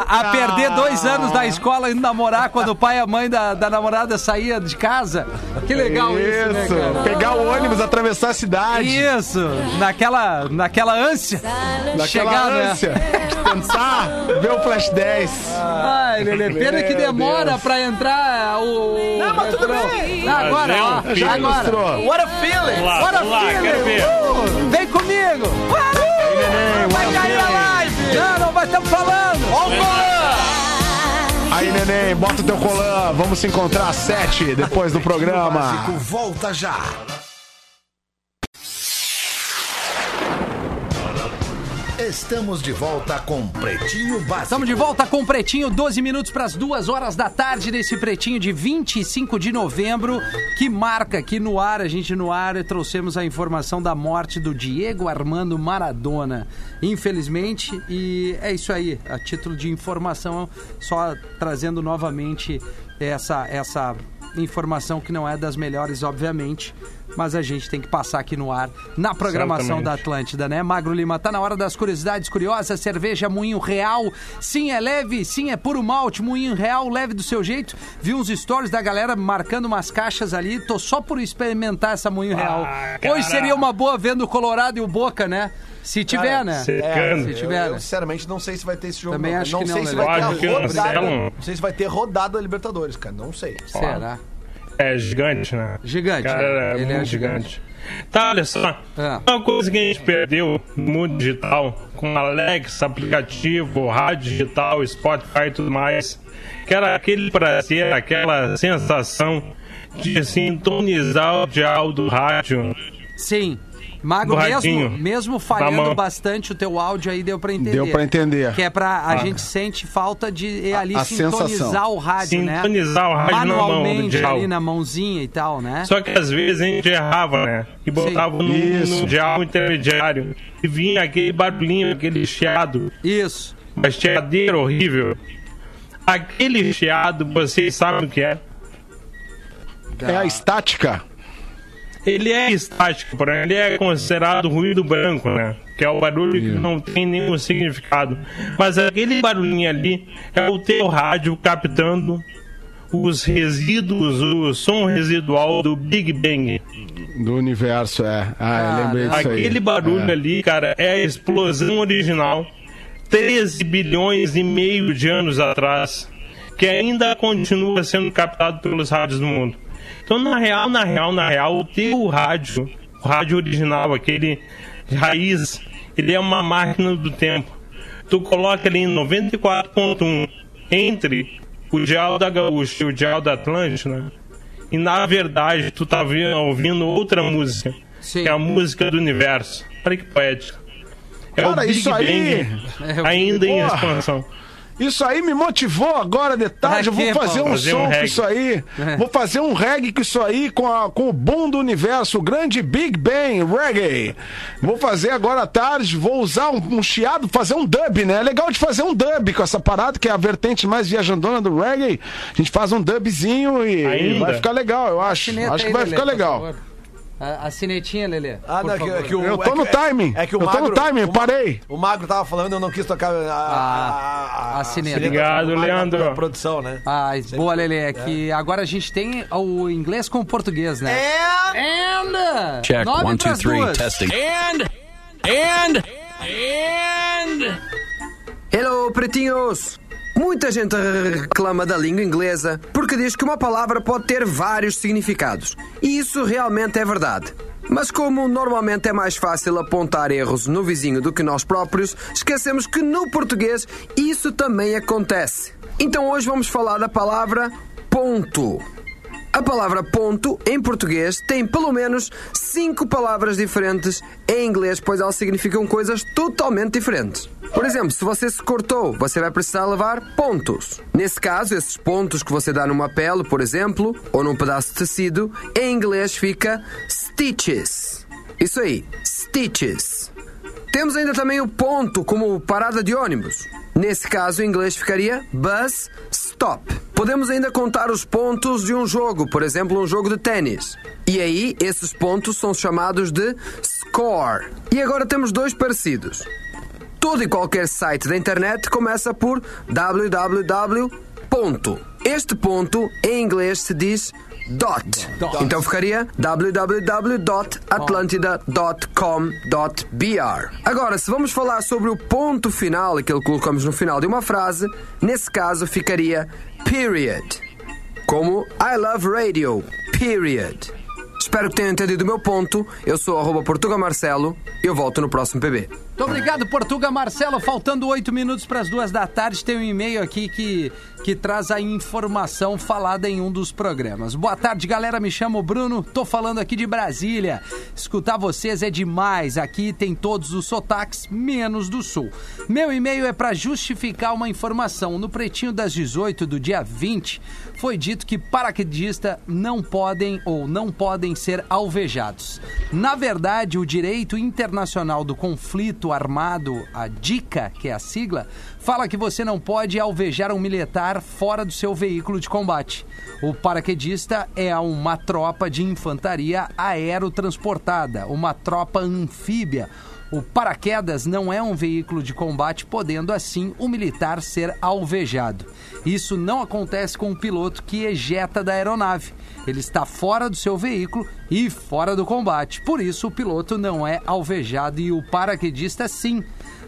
A, a perder dois anos da escola indo namorar quando o pai e a mãe da, da namorada saía de casa. Que legal isso, né, Isso, cara? pegar o ônibus, atravessar a cidade. Isso, naquela, naquela ânsia. Naquela chegar, né? ânsia de tentar ver o Flash 10. Ai, Lelê, pena que demora Deus. pra entrar o. Não, mas tudo bem. Agora, ó, já agora. Mostrou. What a feeling. Lá, Bora, lá, filho! quero ver. Uh, vem comigo! Uh, vai cair a live! Não, não vai estamos falando! Ó o Colan. Aí, neném, bota o teu colã. Vamos se encontrar às sete, depois do programa. Volta já. Estamos de volta com Pretinho Básico. Estamos de volta com Pretinho, 12 minutos para as 2 horas da tarde desse Pretinho de 25 de novembro, que marca aqui no ar, a gente no ar, trouxemos a informação da morte do Diego Armando Maradona. Infelizmente, e é isso aí, a título de informação, só trazendo novamente essa, essa informação que não é das melhores, obviamente. Mas a gente tem que passar aqui no ar, na programação Certamente. da Atlântida, né? Magro Lima, tá na hora das curiosidades curiosas. Cerveja Moinho Real. Sim, é leve, sim, é puro malte. Moinho Real, leve do seu jeito. Vi uns stories da galera marcando umas caixas ali. Tô só por experimentar essa Moinho Real. cara. Hoje seria uma boa vendo o Colorado e o Boca, né? Se tiver, Cara, né? secando. se Eu, tiver, eu, né? sinceramente não sei se vai ter esse jogo. Também não. acho não que não, sei se Lelê. vai ter que a rodada. Não sei se vai ter rodada da Libertadores, cara. Não sei. Será? É gigante, né? Gigante, Cara, né? é Ele é muito gigante. gigante. Tá, olha só. É. Uma coisa que a gente perdeu no mundo digital, com Alexa, aplicativo, rádio digital, Spotify e tudo mais, que era aquele prazer, aquela sensação de sintonizar o dial do rádio. Sim. Magro, Do mesmo, mesmo falhando bastante o teu áudio aí, deu pra entender. Deu pra entender. Que é pra. A gente sente falta de é, ali a sintonizar sensação. o rádio, né? Sintonizar o rádio na mão Manualmente ali na mãozinha e tal, né? Só que às vezes a gente errava, né? E botava no, Isso. no intermediário. E vinha aquele barulhinho, aquele chiado. Isso. Uma chiadeira horrível. Aquele chiado, vocês sabem o que é? É a estática. Ele é estático, porém ele é considerado ruído branco, né? Que é o barulho que não tem nenhum significado. Mas aquele barulhinho ali é o teu rádio captando os resíduos, o som residual do Big Bang. Do universo, é. Ah, eu lembrei disso aí. Aquele barulho É. ali, cara, é a explosão original. 13 bilhões e meio de anos atrás, que ainda continua sendo captado pelos rádios do mundo. Então, na real, na real, na real, o teu rádio, o rádio original, aquele raiz, ele é uma máquina do tempo. Tu coloca ele em 94.1 entre o dial da Gaúcha e o dial da Atlântida, e na verdade tu tá vi- ouvindo outra música, Sim. que é a música do universo. Olha que poética. É Cara, o Big isso aí- Bang É o ainda em Porra. expansão. Isso aí me motivou agora de tarde. Eu vou fazer um Fazer um som com reggae. isso aí. É. Vou fazer um reggae com isso aí, com, a- com o boom do universo, o grande Big Bang Reggae. Vou fazer agora à tarde, vou usar um, um chiado, fazer um dub, né? É legal de fazer um dub com essa parada, que é a vertente mais viajandona do reggae. A gente faz um dubzinho e, Ainda? vai ficar legal, eu acho. Acho que vai ficar por legal. A, a sinetinha, Lelê. Ah, por não, é que, favor. é que o, Eu tô é no que- timing. É que o Eu tô no magro, timing, parei. O Magro tava falando, eu não quis tocar a, a, A sineta. Obrigado, do Magro Leandro. da produção, né? Ah, boa, Lelê. É que agora a gente tem o inglês com o português, né? É. And... Check Nove one, two, three, duas. testing. And, and, and. Hello, pretinhos! Muita gente reclama da língua inglesa porque diz que uma palavra pode ter vários significados. E isso realmente é verdade. Mas como normalmente é mais fácil apontar erros no vizinho do que nós próprios, esquecemos que no português isso também acontece. Então hoje vamos falar da palavra ponto. A palavra ponto, em português, tem pelo menos cinco palavras diferentes em inglês, pois elas significam coisas totalmente diferentes. Por exemplo, se você se cortou, você vai precisar levar pontos. Nesse caso, esses pontos que você dá numa pele, por exemplo, ou num pedaço de tecido, em inglês fica stitches. Isso aí, stitches. Temos ainda também o ponto como parada de ônibus. Nesse caso, em inglês ficaria bus stop. Podemos ainda contar os pontos de um jogo, por exemplo, um jogo de ténis. E aí, esses pontos são chamados de score. E agora temos dois parecidos. Todo e qualquer site da internet começa por www. Ponto. Este ponto em inglês se diz dot. Então ficaria www.atlantida.com.br. Agora, se vamos falar sobre o ponto final, aquele que colocamos no final de uma frase, nesse caso ficaria period. Como I love radio. Period. Espero que tenham entendido o meu ponto. Eu sou arroba Marcelo e eu volto no próximo PB. Muito obrigado, Portuga Marcelo. Faltando oito minutos para as duas da tarde, tem um e-mail aqui que, que traz a informação falada em um dos programas. Boa tarde, galera. Me chamo Bruno, tô falando aqui de Brasília. Escutar vocês é demais. Aqui tem todos os sotaques, menos do sul. Meu e-mail é para justificar uma informação. No Pretinho das 18 do dia 20, foi dito que paraquedistas não podem ou não podem ser alvejados. Na verdade, o direito internacional do conflito armado, a DICA, que é a sigla, fala que você não pode alvejar um militar fora do seu veículo de combate. O paraquedista é uma tropa de infantaria aerotransportada, uma tropa anfíbia. O paraquedas não é um veículo de combate, podendo assim o militar ser alvejado. Isso não acontece com o piloto que ejeta da aeronave. Ele está fora do seu veículo e fora do combate. Por isso, o piloto não é alvejado e o paraquedista sim.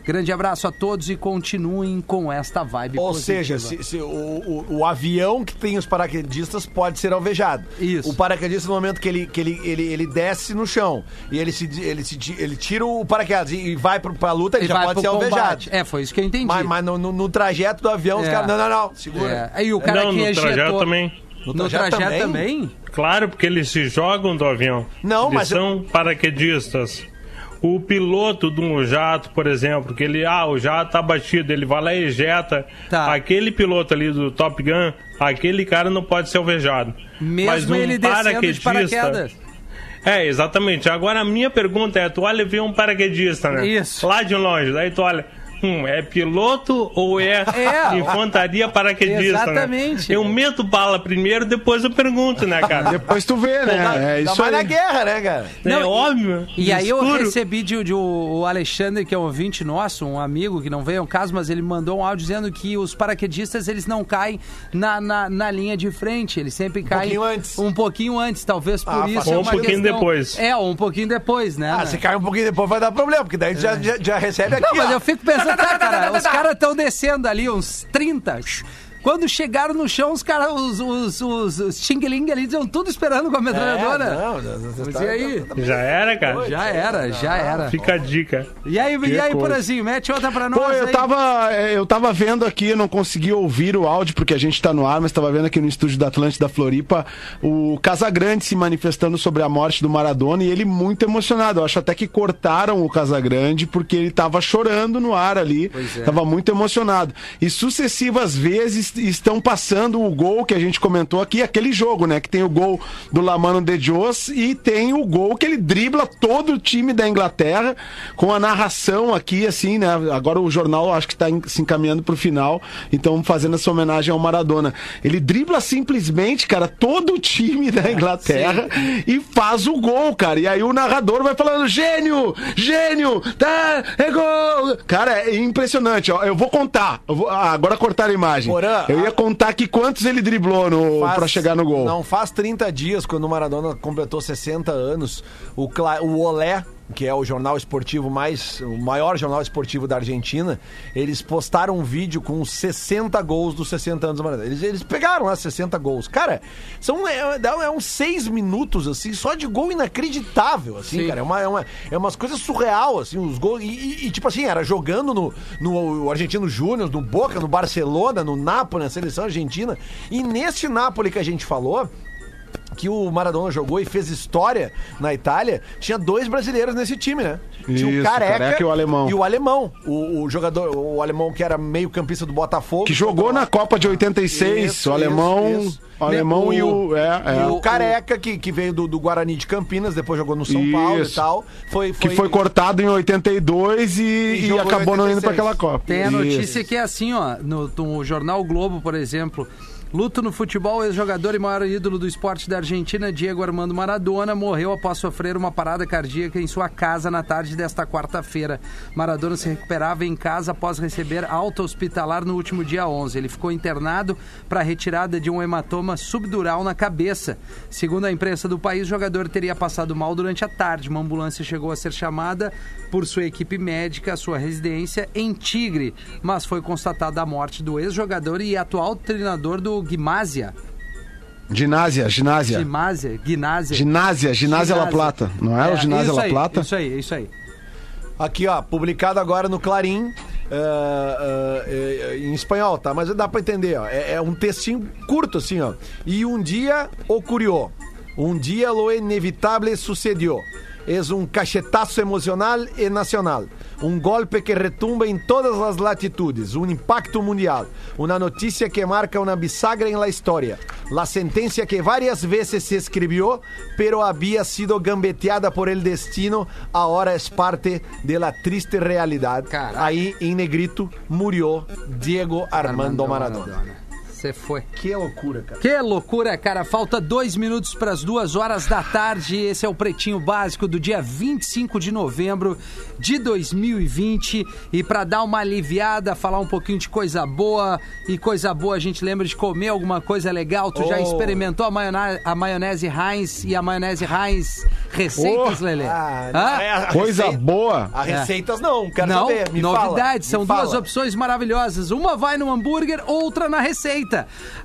Grande abraço a todos e continuem com esta vibe Ou positiva. seja, se, se o, o, o avião que tem os paraquedistas pode ser alvejado. Isso. O paraquedista, no momento que ele, que ele, ele, ele desce no chão e ele, se, ele, se, ele tira o paraquedas e, e vai pro, pra luta, ele, Ele já pode ser combate. alvejado. É, foi isso que eu entendi. Mas, mas no, no- no trajeto do avião, os É. caras. Não, não, não, segura. É, Aí o cara Não, que no ejetou... trajeto também. No, No trajeto, trajeto também? Claro, porque eles se jogam do avião. Não, eles mas eu- são paraquedistas. O piloto de um jato, por exemplo, que ele, ah, o jato tá batido, ele vai lá e ejeta. Tá. Aquele piloto ali do Top Gun, aquele cara não pode ser alvejado. Mesmo Mas um ele de paraquedas. É, exatamente. Agora a minha pergunta é: tu olha e vê um paraquedista, né? Isso. Lá de longe, daí tu olha, Hum, é piloto ou é, É. infantaria paraquedista? Exatamente. Né? Eu meto bala primeiro, depois eu pergunto, né, cara? Depois tu vê, né? É isso mais na aí. guerra, né, cara? é Não, e- óbvio. E aí eu recebi de, de o Alexandre, que é um ouvinte nosso, um amigo que não veio ao caso, mas ele mandou um áudio dizendo que os paraquedistas eles não caem na, na, na linha de frente, eles sempre caem pouquinho antes. um pouquinho antes, talvez por Ah, isso. faz- é Ou um pouquinho questão- depois. É, ou um pouquinho depois, né? Ah, né? se cai um pouquinho depois vai dar problema, porque daí já, já, já recebe aqui. Não, mas ó. eu fico pensando, os caras estão descendo ali, uns 30. Quando chegaram no chão, os caras, os, os, os, os xing-ling ali, estão tudo esperando com a metralhadora. É, não, não, não, Mas e aí? Já era, cara? Já era, já era. Fica a dica. E aí, e aí coisa. Porazinho, mete outra pra nós Pô, eu aí. tava, eu tava vendo aqui, eu não consegui ouvir o áudio porque a gente tá no ar, mas tava vendo aqui no estúdio da Atlântida Floripa o Casagrande se manifestando sobre a morte do Maradona e ele muito emocionado. Eu acho até que cortaram o Casagrande porque ele tava chorando no ar ali, Pois é. tava muito emocionado. E sucessivas vezes estão passando o gol que a gente comentou aqui, aquele jogo, né, que tem o gol do Lamano de Dios e tem o gol que ele dribla todo o time da Inglaterra com a narração aqui, assim, né? Agora o jornal acho que tá em- se encaminhando pro final, então fazendo essa homenagem ao Maradona. Ele dribla simplesmente, cara, todo o time da Inglaterra e faz o gol, cara. E aí o narrador vai falando: gênio, gênio, tá, é gol. Cara, é impressionante, ó. Eu vou contar. Eu vou- ah, agora cortar a imagem. Porã, eu ia contar aqui quantos ele driblou no, Faz- pra chegar no gol. Não faz 30 dias, quando o Maradona completou 60 anos, o, Cla- o Olé, que é o jornal esportivo mais. o maior jornal esportivo da Argentina, eles postaram um vídeo com os 60 gols dos 60 anos do Maradona. Eles, eles pegaram lá 60 gols. Cara, são é, dá- é uns 6 minutos, assim, só de gol inacreditável, assim, Sim. cara. É, uma, é, uma, é umas coisas surreal, assim, os gols. E, e- e, tipo assim, era jogando no, no Argentino Júnior, no Boca, no Barcelona, no Napoli, na seleção argentina. E nesse Napoli que a gente falou, que o Maradona jogou e fez história na Itália, tinha dois brasileiros nesse time, né? Tinha o Isso, Careca, Careca e o Alemão. E o Alemão, o, o jogador, o alemão que era meio campista do Botafogo. Que jogou na Copa de 86, Isso, o alemão, isso, isso. o alemão O- e o é, é. E o Careca, que, que veio do, do Guarani de Campinas, depois jogou no São Paulo e tal. Foi, que foi cortado em 82 e, E e acabou não indo pra 86. aquela Copa. Tem a Isso. notícia que é assim, ó, no, no jornal Globo, por exemplo. Luto no futebol, ex-jogador e maior ídolo do esporte da Argentina, Diego Armando Maradona, morreu após sofrer uma parada cardíaca em sua casa na tarde desta quarta-feira. Maradona se recuperava em casa após receber alta hospitalar no último dia 11. Ele ficou internado para retirada de um hematoma subdural na cabeça. Segundo a imprensa do país, o jogador teria passado mal durante a tarde. Uma ambulância chegou a ser chamada por sua equipe médica à sua residência em Tigre, mas foi constatada a morte do ex-jogador e atual treinador do Guimásia. Ginásia, ginásia. Gimásia? Ginásia. Ginásia, Ginásia La Plata. Não era o Ginásia isso La aí, Plata? Isso aí, isso aí. Aqui, ó, publicado agora no Clarim. ah, ah, eh, em espanhol, tá? Mas dá pra entender, ó. É, é um textinho curto, assim, ó. E um dia ocurrió. Um dia lo inevitable sucedió. Es un cachetazo emocional e nacional. Um golpe que retumba em todas as latitudes. Um impacto mundial. Uma notícia que marca uma bisagra em la história. La sentencia que várias vezes se escribió, pero había sido gambeteada por el destino, ahora es parte de la triste realidad. Caraca. Aí, em negrito, murió Diego Armando, Maradona. Você foi. Que loucura, cara. Que loucura, cara. Falta dois minutos para as duas horas da tarde. Esse é o Pretinho Básico do dia 25 de novembro de 2020. E para dar uma aliviada, falar um pouquinho de coisa boa. E coisa boa, a gente lembra de comer alguma coisa legal. Tu já Oh. experimentou a maionese, a maionese Heinz e a maionese Heinz receitas, Oh. Lelê? Ah, Hã? é a Coisa receita- boa. A receitas não, quero Não, saber. Me fala, novidades. me São fala. duas opções maravilhosas. Uma vai no hambúrguer, outra na receita.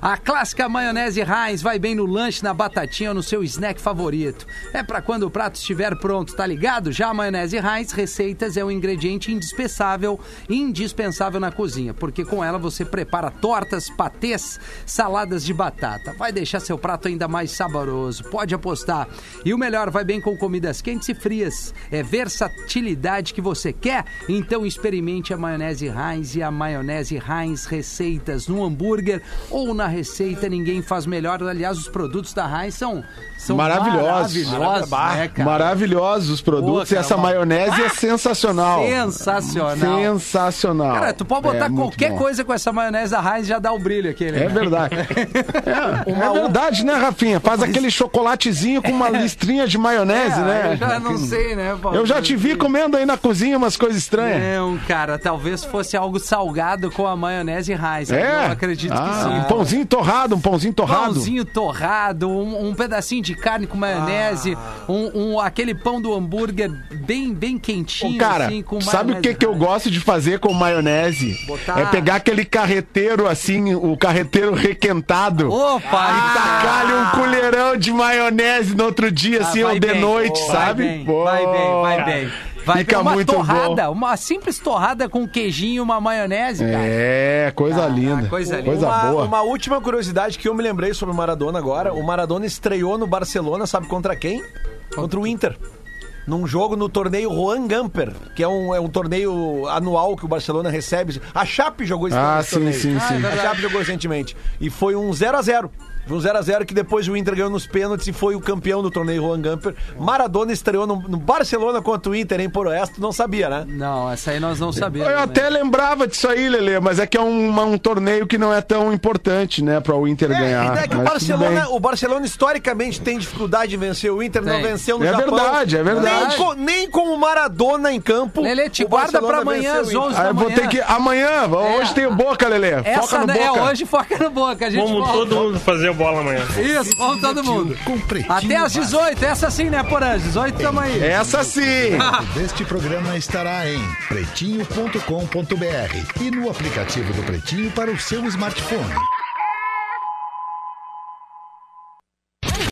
A clássica maionese Heinz vai bem no lanche, na batatinha ou no seu snack favorito. É pra quando o prato estiver pronto, tá ligado? Já a maionese Heinz Receitas é um ingrediente indispensável, indispensável na cozinha, porque com ela você prepara tortas, patês, saladas de batata. Vai deixar seu prato ainda mais saboroso. Pode apostar. E o melhor, vai bem com comidas quentes e frias. É versatilidade que você quer? Então experimente a maionese Heinz e a maionese Heinz Receitas no hambúrguer ou na receita ninguém faz melhor. Aliás, os produtos da Heinz são, são Maravilhosos. maravilhosos, né? Maravilhosos os produtos Pô, e essa maionese é sensacional. Sensacional. Sensacional. Cara, tu pode botar É qualquer coisa com essa maionese da Heinz já dá o brilho aquele. É né? verdade. É, é verdade, né, Rafinha? Faz aquele chocolatezinho com uma listrinha de maionese, É, né? Eu já não sei, né? Paulo? Eu já te vi comendo aí na cozinha umas coisas estranhas. Não, cara, talvez fosse algo salgado com a maionese Heinz. É? Eu acredito Ah, que sim. Um pãozinho torrado, um pãozinho torrado. Pãozinho torrado, um, um pedacinho de carne com maionese, um, um- aquele pão do hambúrguer bem, bem quentinho, Ô, cara, assim, com sabe o que, que eu gosto de fazer com maionese? Botar- É pegar aquele carreteiro assim, o carreteiro requentado. Opa! E tacar-lhe um colherão de maionese no outro dia, Ah, assim, vai ou de bem, noite, vai sabe? bem, Pô, vai bem, vai bem. Vai Fica. Uma muito torrada, bom. uma simples torrada com queijinho e uma maionese, cara. É, coisa Ah, linda. coisa Coisa, linda. uma, boa. uma última curiosidade que eu me lembrei sobre o Maradona agora. O Maradona estreou no Barcelona, sabe contra quem? Contra o Inter. Num jogo no torneio Juan Gamper, que é um, é um torneio anual que o Barcelona recebe. A Chape jogou esse Ah, sim, torneio. sim, sim. a Chape jogou recentemente. E foi um 0x0. Foi um 0x0 que depois o Inter ganhou nos pênaltis e foi o campeão do torneio Juan Gamper. Maradona estreou no, no Barcelona contra o Inter em Poroeste, não sabia, né? Não, essa aí nós não sabemos. Eu né? até lembrava disso aí, Lele, mas é que é um, um torneio que não é tão importante, né, para o Inter É, ganhar. daí que o Barcelona, o Barcelona historicamente tem dificuldade de vencer o Inter, não Tem. venceu no É Japão. verdade, é verdade. Nem com, nem com o Maradona em campo. Lelê, te guarda pra amanhã às Inter. 11 Ah, da eu vou manhã. ter que. Amanhã, hoje tem o Boca, Lele. Foca Essa no né, é Boca. hoje foca no boca. A gente Vamos volta. todo mundo fazer bola amanhã. Isso, vamos todo mundo. Até às Básico. 18, essa sim, né, Porã? 18 tamo aí. Essa sim! Este programa estará em pretinho.com.br e no aplicativo do Pretinho para o seu smartphone.